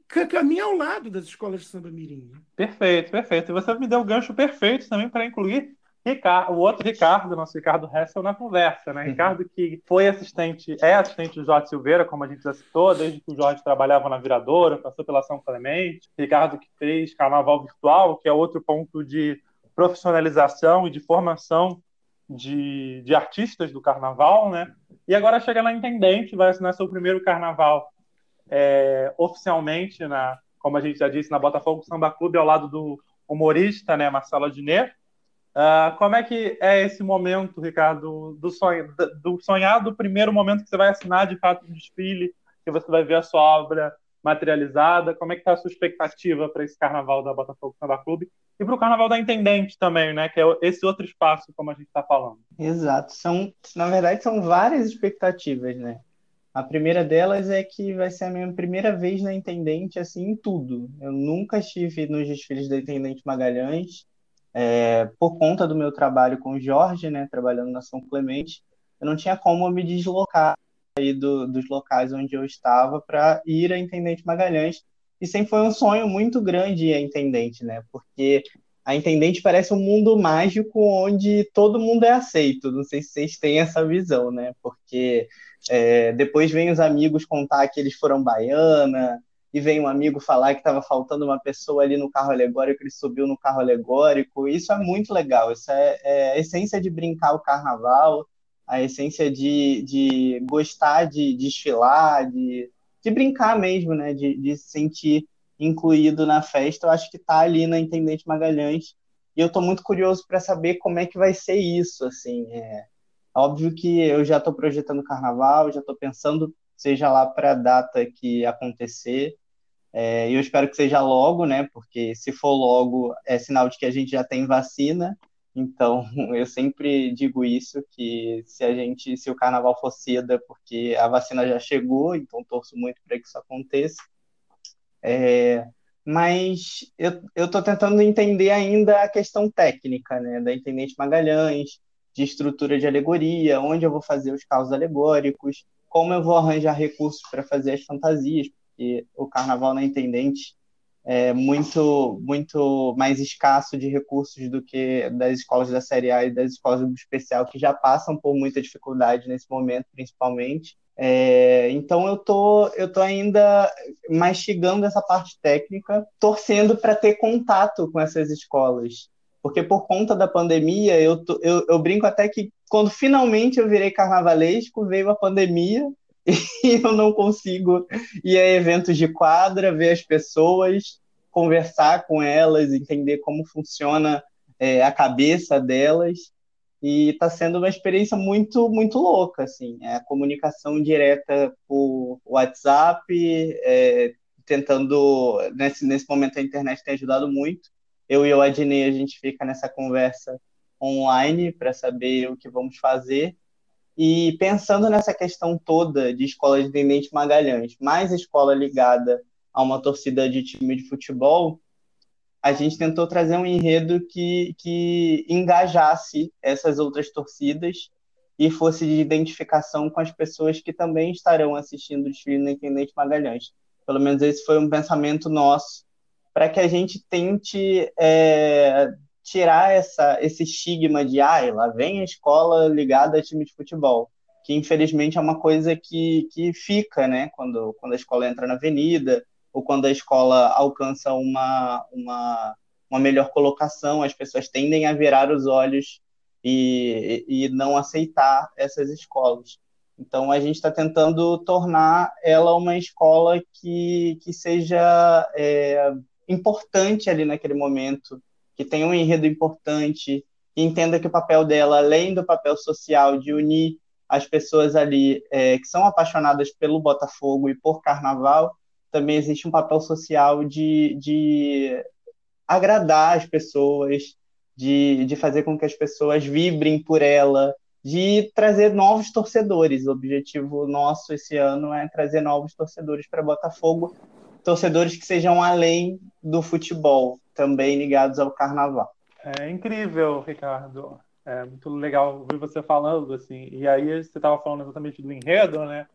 que caminha ao lado das escolas de samba mirim. Né? Perfeito, perfeito. E você me deu o gancho perfeito também para incluir Ricardo, o outro Ricardo, nosso Ricardo Hessel, na conversa, né? Uhum. Ricardo que foi assistente, é assistente do Jorge Silveira, como a gente já citou, desde que o Jorge trabalhava na Viradora, passou pela São Clemente. Ricardo que fez Carnaval Virtual, que é outro ponto de profissionalização e de formação de, de artistas do carnaval, né? E agora chega na Intendente, vai assinar seu primeiro carnaval é, oficialmente, na, como a gente já disse, na Botafogo Samba Clube, ao lado do humorista, né, Marcelo Adnet. Uh, como é que é esse momento, Ricardo, do, sonho, do sonhado primeiro momento que você vai assinar de fato um desfile, que você vai ver a sua obra materializada? Como é que está a sua expectativa para esse carnaval da Botafogo Samba Clube e para o carnaval da Intendente também, né? Que é esse outro espaço, como a gente está falando. Exato. São, na verdade, são várias expectativas, né? A primeira delas é que vai ser a minha primeira vez na Intendente, assim, em tudo. Eu nunca estive nos desfiles da Intendente Magalhães é, por conta do meu trabalho com o Jorge, né, trabalhando na São Clemente, eu não tinha como me deslocar aí do, dos locais onde eu estava para ir a Intendente Magalhães. E sempre foi um sonho muito grande ir a Intendente, né? Porque a Intendente parece um mundo mágico onde todo mundo é aceito. Não sei se vocês têm essa visão, né? Porque é, depois vem os amigos contar que eles foram baiana, e vem um amigo falar que estava faltando uma pessoa ali no carro alegórico, ele subiu no carro alegórico. Isso é muito legal. Isso é, é a essência de brincar o carnaval, a essência de, de gostar de, de desfilar, de, de brincar mesmo, né? De, de se sentir incluído na festa. Eu acho que está ali na Intendente Magalhães. E eu estou muito curioso para saber como é que vai ser isso. Assim, é óbvio que eu já estou projetando carnaval, já estou pensando seja lá para a data que acontecer. É, eu espero que seja logo, né? Porque se for logo, é sinal de que a gente já tem vacina. Então, eu sempre digo isso, que se a gente, se o carnaval for cedo, é porque a vacina já chegou, então torço muito para que isso aconteça. É, mas eu estou tentando entender ainda a questão técnica, né, da Intendente Magalhães, de estrutura de alegoria, onde eu vou fazer os carros alegóricos, como eu vou arranjar recursos para fazer as fantasias, porque o carnaval na Intendente é muito, muito mais escasso de recursos do que das escolas da Série A e das escolas do especial, que já passam por muita dificuldade nesse momento, principalmente. É, então eu tô, eu tô ainda mastigando essa parte técnica, torcendo para ter contato com essas escolas. Porque por conta da pandemia, eu, eu, eu brinco até que quando finalmente eu virei carnavalesco, veio a pandemia e eu não consigo ir a eventos de quadra, ver as pessoas, conversar com elas, entender como funciona é, a cabeça delas. E está sendo uma experiência muito, muito louca, assim. É a comunicação direta por WhatsApp, é, tentando... Nesse, nesse momento a internet tem ajudado muito. Eu e o Adnei, a gente fica nessa conversa online para saber o que vamos fazer. E pensando nessa questão toda de escola de Tenente Magalhães, mais escola ligada a uma torcida de time de futebol, a gente tentou trazer um enredo que, que engajasse essas outras torcidas e fosse de identificação com as pessoas que também estarão assistindo o desfile na Intendente Magalhães. Pelo menos esse foi um pensamento nosso, para que a gente tente é, tirar essa, esse estigma de, ah, lá vem a escola ligada a time de futebol, que infelizmente é uma coisa que, que fica, né, quando, quando a escola entra na avenida, ou quando a escola alcança uma, uma, uma melhor colocação, as pessoas tendem a virar os olhos e, e não aceitar essas escolas. Então, a gente está tentando tornar ela uma escola que, que seja é, importante ali naquele momento, que tenha um enredo importante, que entenda que o papel dela, além do papel social de unir as pessoas ali é, que são apaixonadas pelo Botafogo e por Carnaval, também existe um papel social de, de agradar as pessoas, de, de fazer com que as pessoas vibrem por ela, de trazer novos torcedores. O objetivo nosso esse ano é trazer novos torcedores para Botafogo, torcedores que sejam além do futebol, também ligados ao carnaval. É incrível, Ricardo. É muito legal ouvir você falando assim. E aí você estava falando exatamente do enredo, né?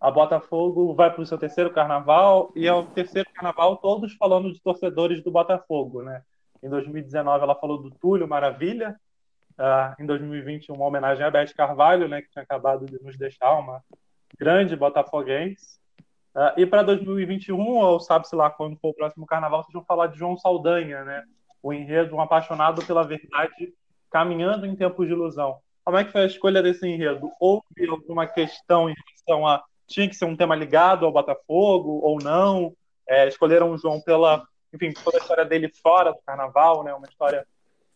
A Botafogo vai para o seu terceiro carnaval e é o terceiro carnaval todos falando de torcedores do Botafogo, né? Em 2019 ela falou do Túlio Maravilha. Uh, em 2020 uma homenagem a Beth Carvalho, né? Que tinha acabado de nos deixar uma grande botafoguense. Uh, e para 2021, ou sabe-se lá quando for o próximo carnaval, vocês vão falar de João Saldanha, né? O enredo, um apaixonado pela verdade, caminhando em tempos de ilusão. Como é que foi a escolha desse enredo? Houve alguma questão em relação a tinha que ser um tema ligado ao Botafogo ou não? É, escolheram o João pela, enfim, toda a história dele fora do carnaval, né? Uma história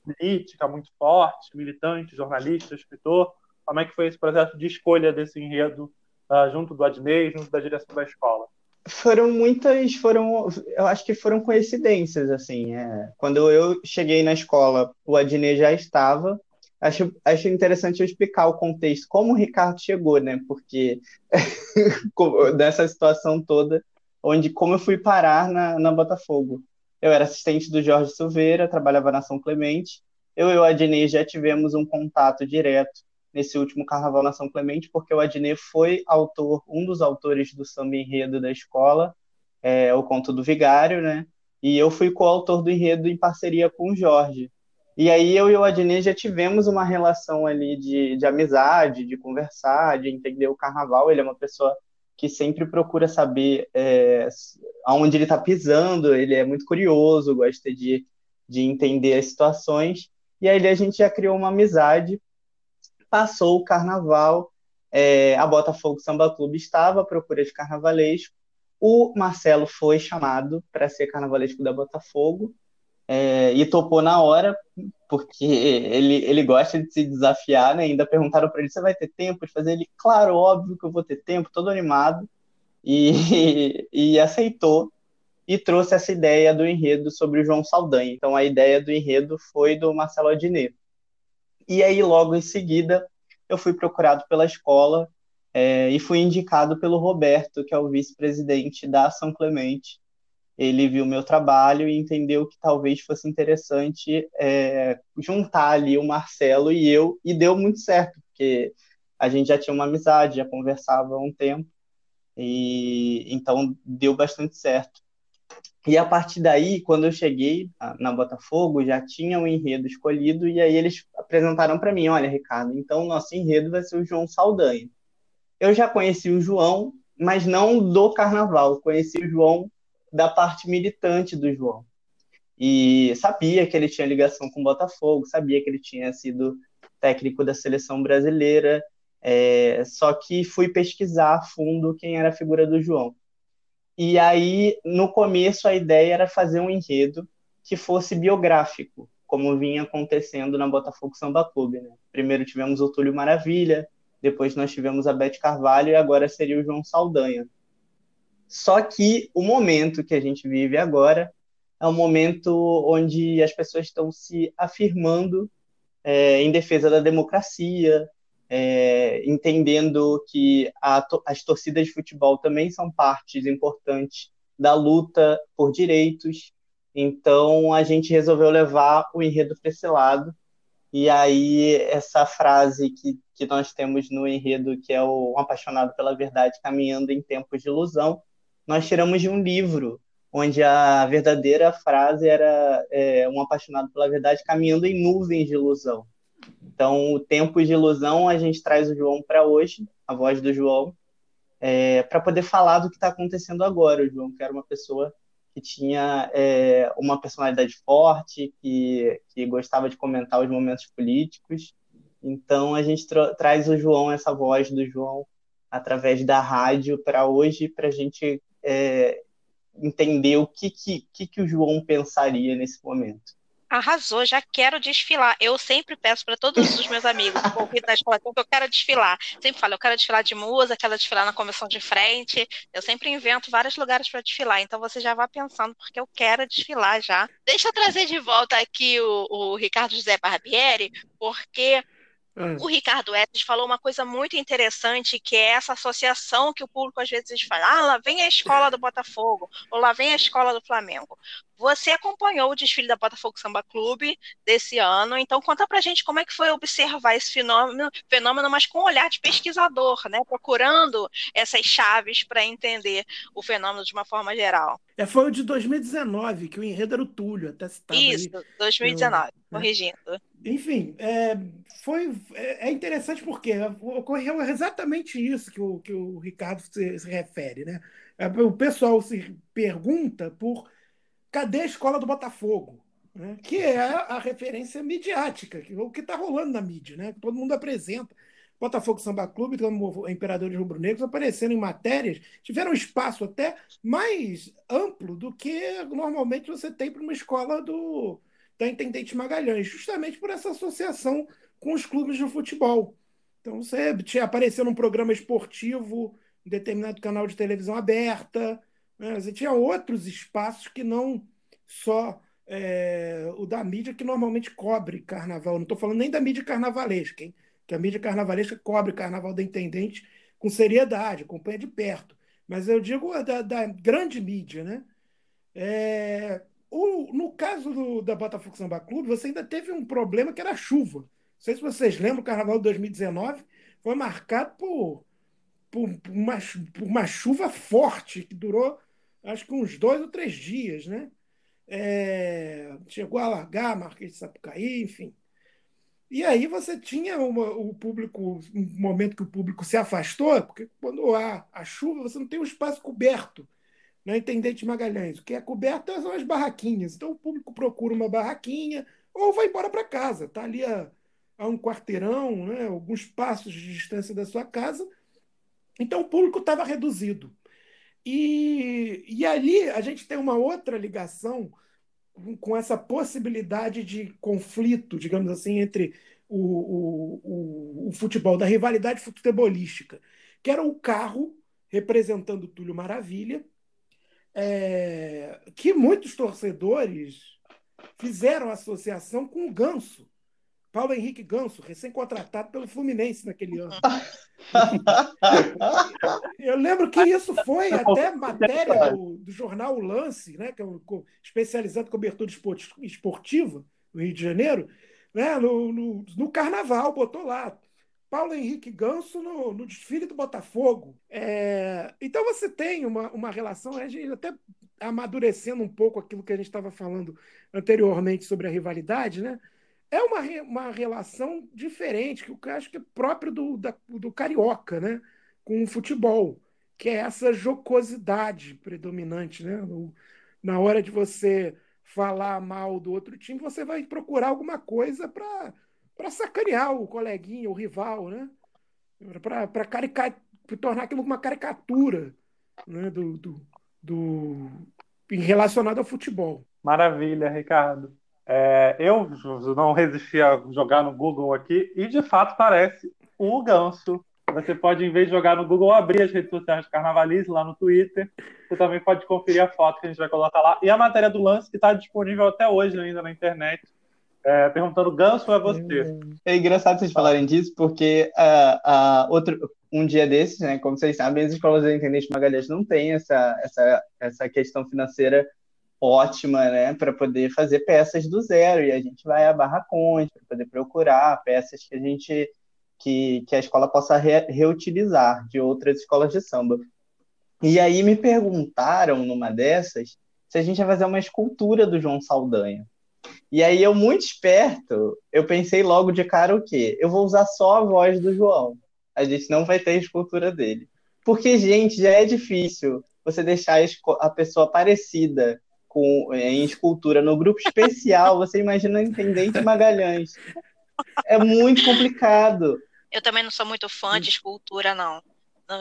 política muito forte, militante, jornalista, escritor. Como é que foi esse processo de escolha desse enredo uh, junto do Adnei, junto da direção da escola? Foram muitas, foram, eu acho que foram coincidências, assim. É. Quando eu cheguei na escola, o Adnei já estava. Acho, acho interessante eu explicar o contexto, como o Ricardo chegou, né? Porque nessa situação toda, onde como eu fui parar na, na Botafogo. Eu era assistente do Jorge Silveira, trabalhava na São Clemente. Eu e o Adnei já tivemos um contato direto nesse último Carnaval na São Clemente, porque o Adnet foi autor, um dos autores do samba enredo da escola, é, o Conto do Vigário, né? E eu fui coautor do enredo em parceria com o Jorge. E aí eu e o Adnet já tivemos uma relação ali de, de amizade, de conversar, de entender o carnaval. Ele é uma pessoa que sempre procura saber é, aonde ele está pisando, ele é muito curioso, gosta de, de entender as situações. E aí a gente já criou uma amizade passou o carnaval, é, a Botafogo Samba Clube estava à procura de carnavalesco, o Marcelo foi chamado para ser carnavalesco da Botafogo é, e topou na hora, porque ele, ele gosta de se desafiar, né? Ainda perguntaram para ele: você vai ter tempo de fazer? Ele, claro, óbvio que eu vou ter tempo, todo animado, e, e aceitou e trouxe essa ideia do enredo sobre o João Saldanha. Então, a ideia do enredo foi do Marcelo Adnet. E aí, logo em seguida, eu fui procurado pela escola é, e fui indicado pelo Roberto, que é o vice-presidente da São Clemente. Ele viu meu trabalho e entendeu que talvez fosse interessante é, juntar ali o Marcelo e eu, e deu muito certo, porque a gente já tinha uma amizade, já conversava há um tempo, e então deu bastante certo. E a partir daí, quando eu cheguei na Botafogo, já tinha o um enredo escolhido, e aí eles apresentaram para mim: olha, Ricardo, então nosso enredo vai ser o João Saldanha. Eu já conheci o João, mas não do carnaval, conheci o João da parte militante do João. E sabia que ele tinha ligação com o Botafogo, sabia que ele tinha sido técnico da seleção brasileira, é, só que fui pesquisar a fundo quem era a figura do João. E aí, no começo, a ideia era fazer um enredo que fosse biográfico, como vinha acontecendo na Botafogo Samba Clube. Né? Primeiro tivemos o Túlio Maravilha, depois nós tivemos a Beth Carvalho e agora seria o João Saldanha. Só que o momento que a gente vive agora é um momento onde as pessoas estão se afirmando é, em defesa da democracia, é, entendendo que a, as torcidas de futebol também são partes importantes da luta por direitos. Então a gente resolveu levar o enredo para esse lado. E aí essa frase que, que nós temos no enredo, que é o um apaixonado pela verdade caminhando em tempos de ilusão, nós tiramos de um livro onde a verdadeira frase era é, um apaixonado pela verdade caminhando em nuvens de ilusão. Então, o tempo de ilusão, a gente traz o João para hoje, a voz do João, é, para poder falar do que está acontecendo agora. O João, que era uma pessoa que tinha é, uma personalidade forte, que, que gostava de comentar os momentos políticos. Então, a gente tra traz o João, essa voz do João, através da rádio para hoje, para a gente é, entender o que, que, que, que o João pensaria nesse momento. Arrasou, já quero desfilar. Eu sempre peço para todos os meus amigos envolvidos na escola que eu quero desfilar. Sempre falo, eu quero desfilar de musa, quero desfilar na comissão de frente. Eu sempre invento vários lugares para desfilar. Então você já vá pensando, porque eu quero desfilar já. Deixa eu trazer de volta aqui o, o Ricardo José Barbieri, porque Hum. O Ricardo Etes falou uma coisa muito interessante, que é essa associação que o público às vezes fala, ah, lá vem a escola do Botafogo, ou lá vem a escola do Flamengo. Você acompanhou o desfile da Botafogo Samba Clube desse ano, então conta pra gente como é que foi observar esse fenômeno, fenômeno mas com um olhar de pesquisador, né? Procurando essas chaves para entender o fenômeno de uma forma geral. É, foi o de 2019, que o enredo era o Túlio, até citado Isso, aí, 2019, eu, né? corrigindo. Enfim, é, foi, é, é, interessante porque ocorreu exatamente isso que o, que o Ricardo se, se refere, né? É, o pessoal se pergunta por cadê a escola do Botafogo? né? que é a referência midiática, que, o que está rolando na mídia, né? que todo mundo apresenta. Botafogo Samba Clube, como Imperadores Rubro-Negros, aparecendo em matérias, tiveram um espaço até mais amplo do que normalmente você tem para uma escola do, da Intendente Magalhães, justamente por essa associação com os clubes de futebol. Então você apareceu num programa esportivo em determinado canal de televisão aberta, né? você tinha outros espaços que não só é, o da mídia que normalmente cobre carnaval. Não estou falando nem da mídia carnavalesca, hein? que a mídia carnavalesca cobre carnaval da Intendente com seriedade, acompanha de perto. Mas eu digo da, da grande mídia, né? É, o, no caso do, da Botafogo Samba Clube, você ainda teve um problema que era a chuva. Não sei se vocês lembram, o carnaval de 2019 foi marcado por, por, por, uma, por uma chuva forte que durou acho que uns dois ou três dias, né? É, chegou a alagar Marquês de Sapucaí, enfim. E aí você tinha uma, o público, um momento que o público se afastou, porque quando há a chuva, você não tem um espaço coberto na né? Intendente Magalhães. O que é coberto são as barraquinhas. Então o público procura uma barraquinha ou vai embora para casa. Está ali a, a, um quarteirão, né? alguns passos de distância da sua casa. Então o público estava reduzido. E, e ali a gente tem uma outra ligação com essa possibilidade de conflito, digamos assim, entre o, o, o, futebol, da rivalidade futebolística, que era o carro representando Túlio Maravilha, é, que muitos torcedores fizeram associação com o Ganso, Paulo Henrique Ganso, recém-contratado pelo Fluminense naquele ano. Eu lembro que isso foi até matéria do, do jornal o Lance, né, que é um especializado em cobertura esportiva no Rio de Janeiro, né, no, no, no Carnaval, botou lá. Paulo Henrique Ganso no, no desfile do Botafogo. É, então você tem uma, uma relação, a gente até amadurecendo um pouco aquilo que a gente estava falando anteriormente sobre a rivalidade, né? É uma, uma relação diferente, que eu acho que é próprio do, da, do carioca, né? com o futebol, que é essa jocosidade predominante. Né? No, na hora de você falar mal do outro time, você vai procurar alguma coisa para sacanear o coleguinha, o rival, né? para tornar aquilo uma caricatura né? do, do, do, relacionado ao futebol. Maravilha, Ricardo. É, eu não resisti a jogar no Google aqui e de fato parece o ganso. Você pode, em vez de jogar no Google, abrir as redes sociais do Carnavalize lá no Twitter. Você também pode conferir a foto que a gente vai colocar lá. E a matéria do lance que está disponível até hoje ainda na internet. É, perguntando, Ganso é você? É engraçado vocês falarem disso, porque uh, uh, outro, um dia desses, né, como vocês sabem, as escolas de Intendente Magalhães não têm essa, essa, essa questão financeira ótima, né, para poder fazer peças do zero. E a gente vai a barracões para poder procurar peças que a gente que, que a escola possa re, reutilizar de outras escolas de samba. E aí me perguntaram numa dessas se a gente ia fazer uma escultura do João Saldanha. E aí eu muito esperto, eu pensei logo de cara o quê? Eu vou usar só a voz do João. A gente não vai ter a escultura dele. Porque, gente, já é difícil você deixar a pessoa parecida com, é, em escultura no grupo especial, você imagina o Intendente Magalhães. É muito complicado. Eu também não sou muito fã de escultura, não.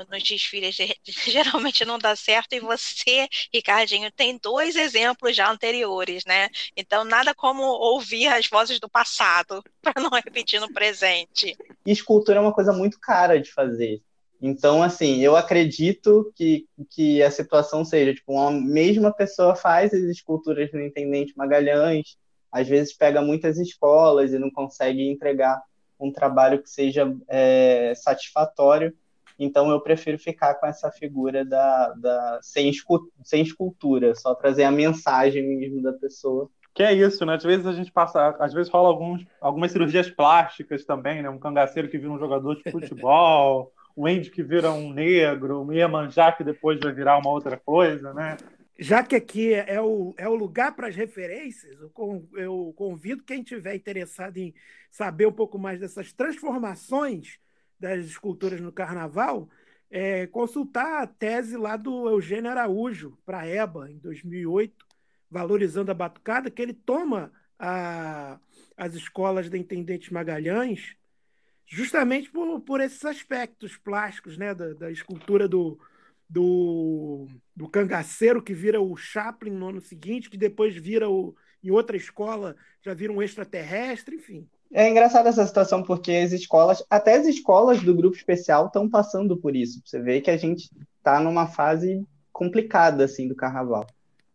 Nos desfiles geralmente não dá certo, e você, Ricardinho, tem dois exemplos já anteriores, né? Então, nada como ouvir as vozes do passado para não repetir no presente. E escultura é uma coisa muito cara de fazer. Então, assim, eu acredito que, que a situação seja, tipo, uma mesma pessoa faz as esculturas no Intendente Magalhães, às vezes pega muitas escolas e não consegue entregar um trabalho que seja é, satisfatório. Então, eu prefiro ficar com essa figura da, da sem, sem escultura, só trazer a mensagem mesmo da pessoa. Que é isso, né? Às vezes a gente passa, às vezes rola alguns, algumas cirurgias plásticas também, né? Um cangaceiro que vira um jogador de futebol o Andy que vira um negro, o Iemanjá que depois vai virar uma outra coisa, né? Já que aqui é o, é o lugar para as referências, eu convido quem tiver interessado em saber um pouco mais dessas transformações das esculturas no carnaval, é, consultar a tese lá do Eugênio Araújo para a EBA, em 2008, valorizando a batucada, que ele toma a, as escolas da Intendente Magalhães, justamente por, por esses aspectos plásticos, né, da, da escultura do, do, do cangaceiro que vira o Chaplin no ano seguinte, que depois vira o, em outra escola, já vira um extraterrestre, enfim. É engraçada essa situação porque as escolas, até as escolas do grupo especial estão passando por isso. Você vê que a gente está numa fase complicada assim do carnaval.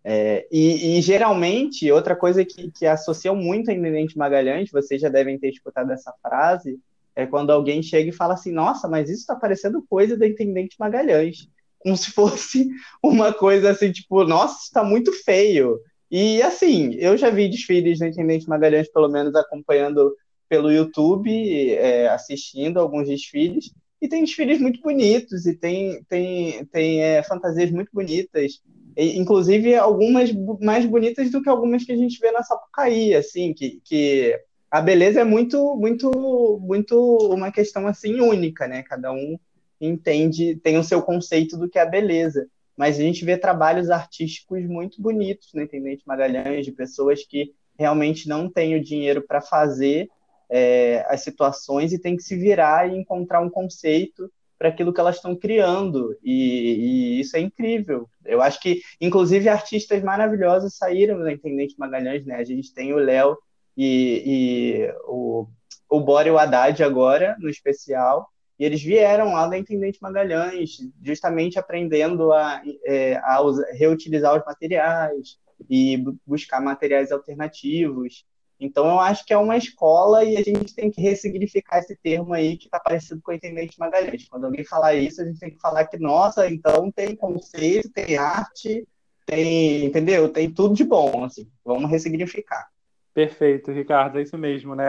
É, e, e, geralmente, outra coisa que, que associam muito a Intendente Magalhães, vocês já devem ter escutado essa frase, é quando alguém chega e fala assim: Nossa, mas isso está parecendo coisa da Intendente Magalhães. Como se fosse uma coisa assim, tipo, nossa, está muito feio. E assim, eu já vi desfiles da Intendente Magalhães, pelo menos acompanhando pelo YouTube, é, assistindo alguns desfiles, e tem desfiles muito bonitos, e tem, tem, tem é, fantasias muito bonitas, e, inclusive algumas mais bonitas do que algumas que a gente vê na Sapucaí, assim, que, que a beleza é muito, muito, muito uma questão assim única, né? Cada um entende, tem o seu conceito do que é a beleza. Mas a gente vê trabalhos artísticos muito bonitos no Intendente Magalhães, de pessoas que realmente não têm o dinheiro para fazer é, as situações e tem que se virar e encontrar um conceito para aquilo que elas estão criando. E, e, isso é incrível. Eu acho que, inclusive, artistas maravilhosos saíram do Intendente Magalhães, né? A gente tem o Léo e, e, o, o Bora e o Haddad agora, no especial, e eles vieram lá da Intendente Magalhães, justamente aprendendo a, é, a reutilizar os materiais e buscar materiais alternativos. Então, eu acho que é uma escola e a gente tem que ressignificar esse termo aí que está parecido com o Intendente Magalhães. Quando alguém falar isso, a gente tem que falar que, nossa, então tem conceito, tem arte, tem, entendeu? Tem tudo de bom, assim. Vamos ressignificar. Perfeito, Ricardo, é isso mesmo, né?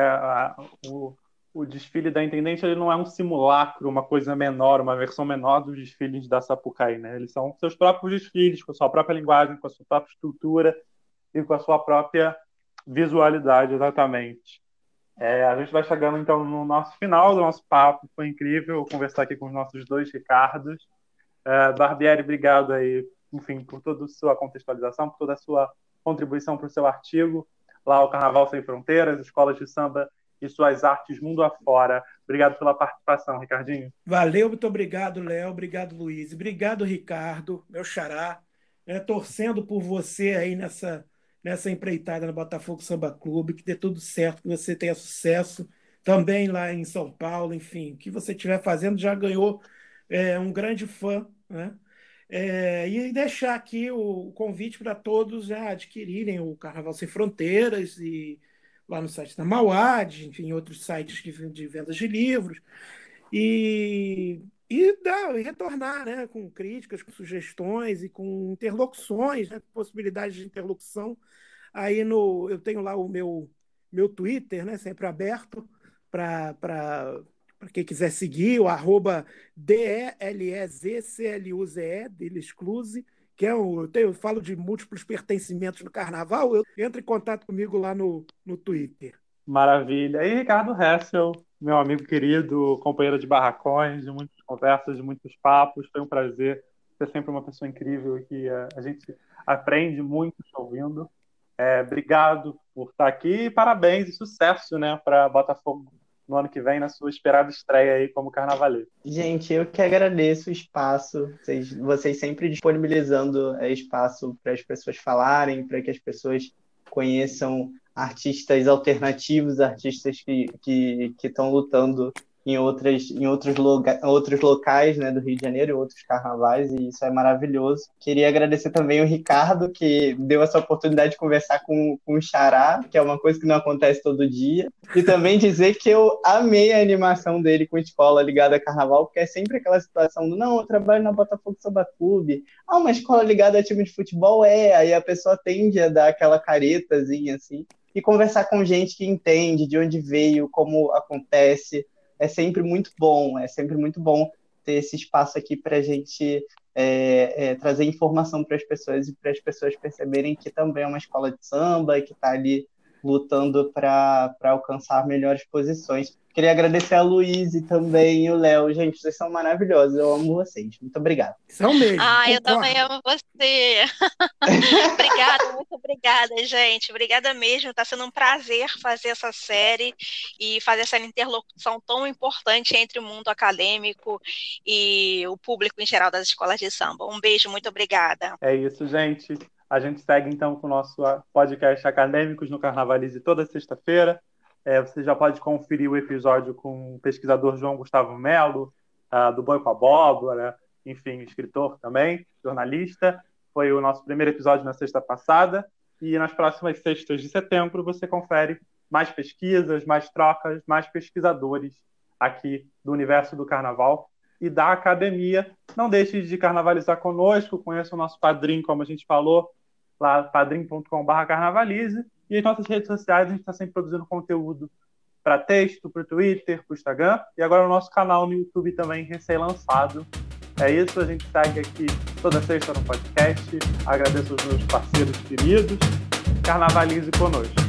O, o desfile da Intendente ele não é um simulacro, uma coisa menor, uma versão menor dos desfiles da Sapucaí, né? Eles são seus próprios desfiles, com a sua própria linguagem, com a sua própria estrutura e com a sua própria visualidade, exatamente. É, a gente vai chegando então no nosso final do nosso papo. Foi incrível conversar aqui com os nossos dois Ricardos. É, Barbieri, obrigado aí, enfim, por toda a sua contextualização, por toda a sua contribuição para o seu artigo. Lá o Carnaval Sem Fronteiras, Escolas de Samba e Suas Artes Mundo Afora. Obrigado pela participação, Ricardinho. Valeu, muito obrigado, Léo. Obrigado, Luiz. Obrigado, Ricardo, meu xará. É, torcendo por você aí nessa nessa empreitada no Botafogo Samba Clube, que dê tudo certo, que você tenha sucesso também lá em São Paulo, enfim, o que você estiver fazendo já ganhou é, um grande fã, né? É, e deixar aqui o, convite para todos já adquirirem o Carnaval Sem Fronteiras e lá no site da Mauad, enfim, outros sites de, de vendas de livros. E e, dar, e retornar né, com críticas, com sugestões e com interlocuções, né, possibilidades de interlocução. Aí no, eu tenho lá o meu, meu Twitter, né, sempre aberto para quem quiser seguir, o arroba D-E-L-E-Z-C-L-U-Z-E, que é o, eu, tenho, eu falo de múltiplos pertencimentos no carnaval, eu entre em contato comigo lá no, no Twitter. Maravilha. E Ricardo Hessel, meu amigo querido, companheiro de barracões, de muitas conversas, de muitos papos. Foi um prazer. Você é sempre uma pessoa incrível que a, a gente aprende muito te ouvindo. É, obrigado por estar aqui e parabéns e sucesso né, para Botafogo no ano que vem, na sua esperada estreia aí como carnavalesco. Gente, eu que agradeço o espaço, vocês, vocês sempre disponibilizando é, espaço para as pessoas falarem, para que as pessoas conheçam artistas alternativos, artistas que estão que, que lutando em, outras, em outros, loga, outros locais né, do Rio de Janeiro, outros carnavais, e isso é maravilhoso. Queria agradecer também o Ricardo, que deu essa oportunidade de conversar com, com o Xará, que é uma coisa que não acontece todo dia, e também dizer que eu amei a animação dele com escola ligada a carnaval, porque é sempre aquela situação do, não, eu trabalho na Botafogo Samba Clube, ah, uma escola ligada a time de futebol é, aí a pessoa tende a dar aquela caretazinha assim, e conversar com gente que entende de onde veio, como acontece, é sempre muito bom, é sempre muito bom ter esse espaço aqui para a gente é, é, trazer informação para as pessoas e para as pessoas perceberem que também é uma escola de samba, que está ali lutando para alcançar melhores posições. Queria agradecer a Luísa também e o Léo. Gente, vocês são maravilhosos. Eu amo vocês. Muito obrigado. São mesmo. Ah, eu também amo você. obrigada, muito obrigada, gente. Obrigada mesmo. Está sendo um prazer fazer essa série e fazer essa interlocução tão importante entre o mundo acadêmico e o público em geral das escolas de samba. Um beijo, muito obrigada. É isso, gente. A gente segue então com o nosso podcast Acadêmicos no Carnavalize toda sexta-feira. É, você já pode conferir o episódio com o pesquisador João Gustavo Melo, uh, do Boi com a Abóbora, enfim, escritor também, jornalista. Foi o nosso primeiro episódio na sexta passada. E nas próximas sextas de setembro você confere mais pesquisas, mais trocas, mais pesquisadores aqui do universo do carnaval e da academia. Não deixe de carnavalizar conosco, conheça o nosso padrinho, como a gente falou, lá padrim.com.br carnavalize. E as nossas redes sociais, a gente está sempre produzindo conteúdo para texto, para o Twitter, para o Instagram. E agora o nosso canal no YouTube também recém-lançado. É isso, a gente segue aqui toda sexta no podcast. Agradeço aos meus parceiros queridos. Carnavalize conosco.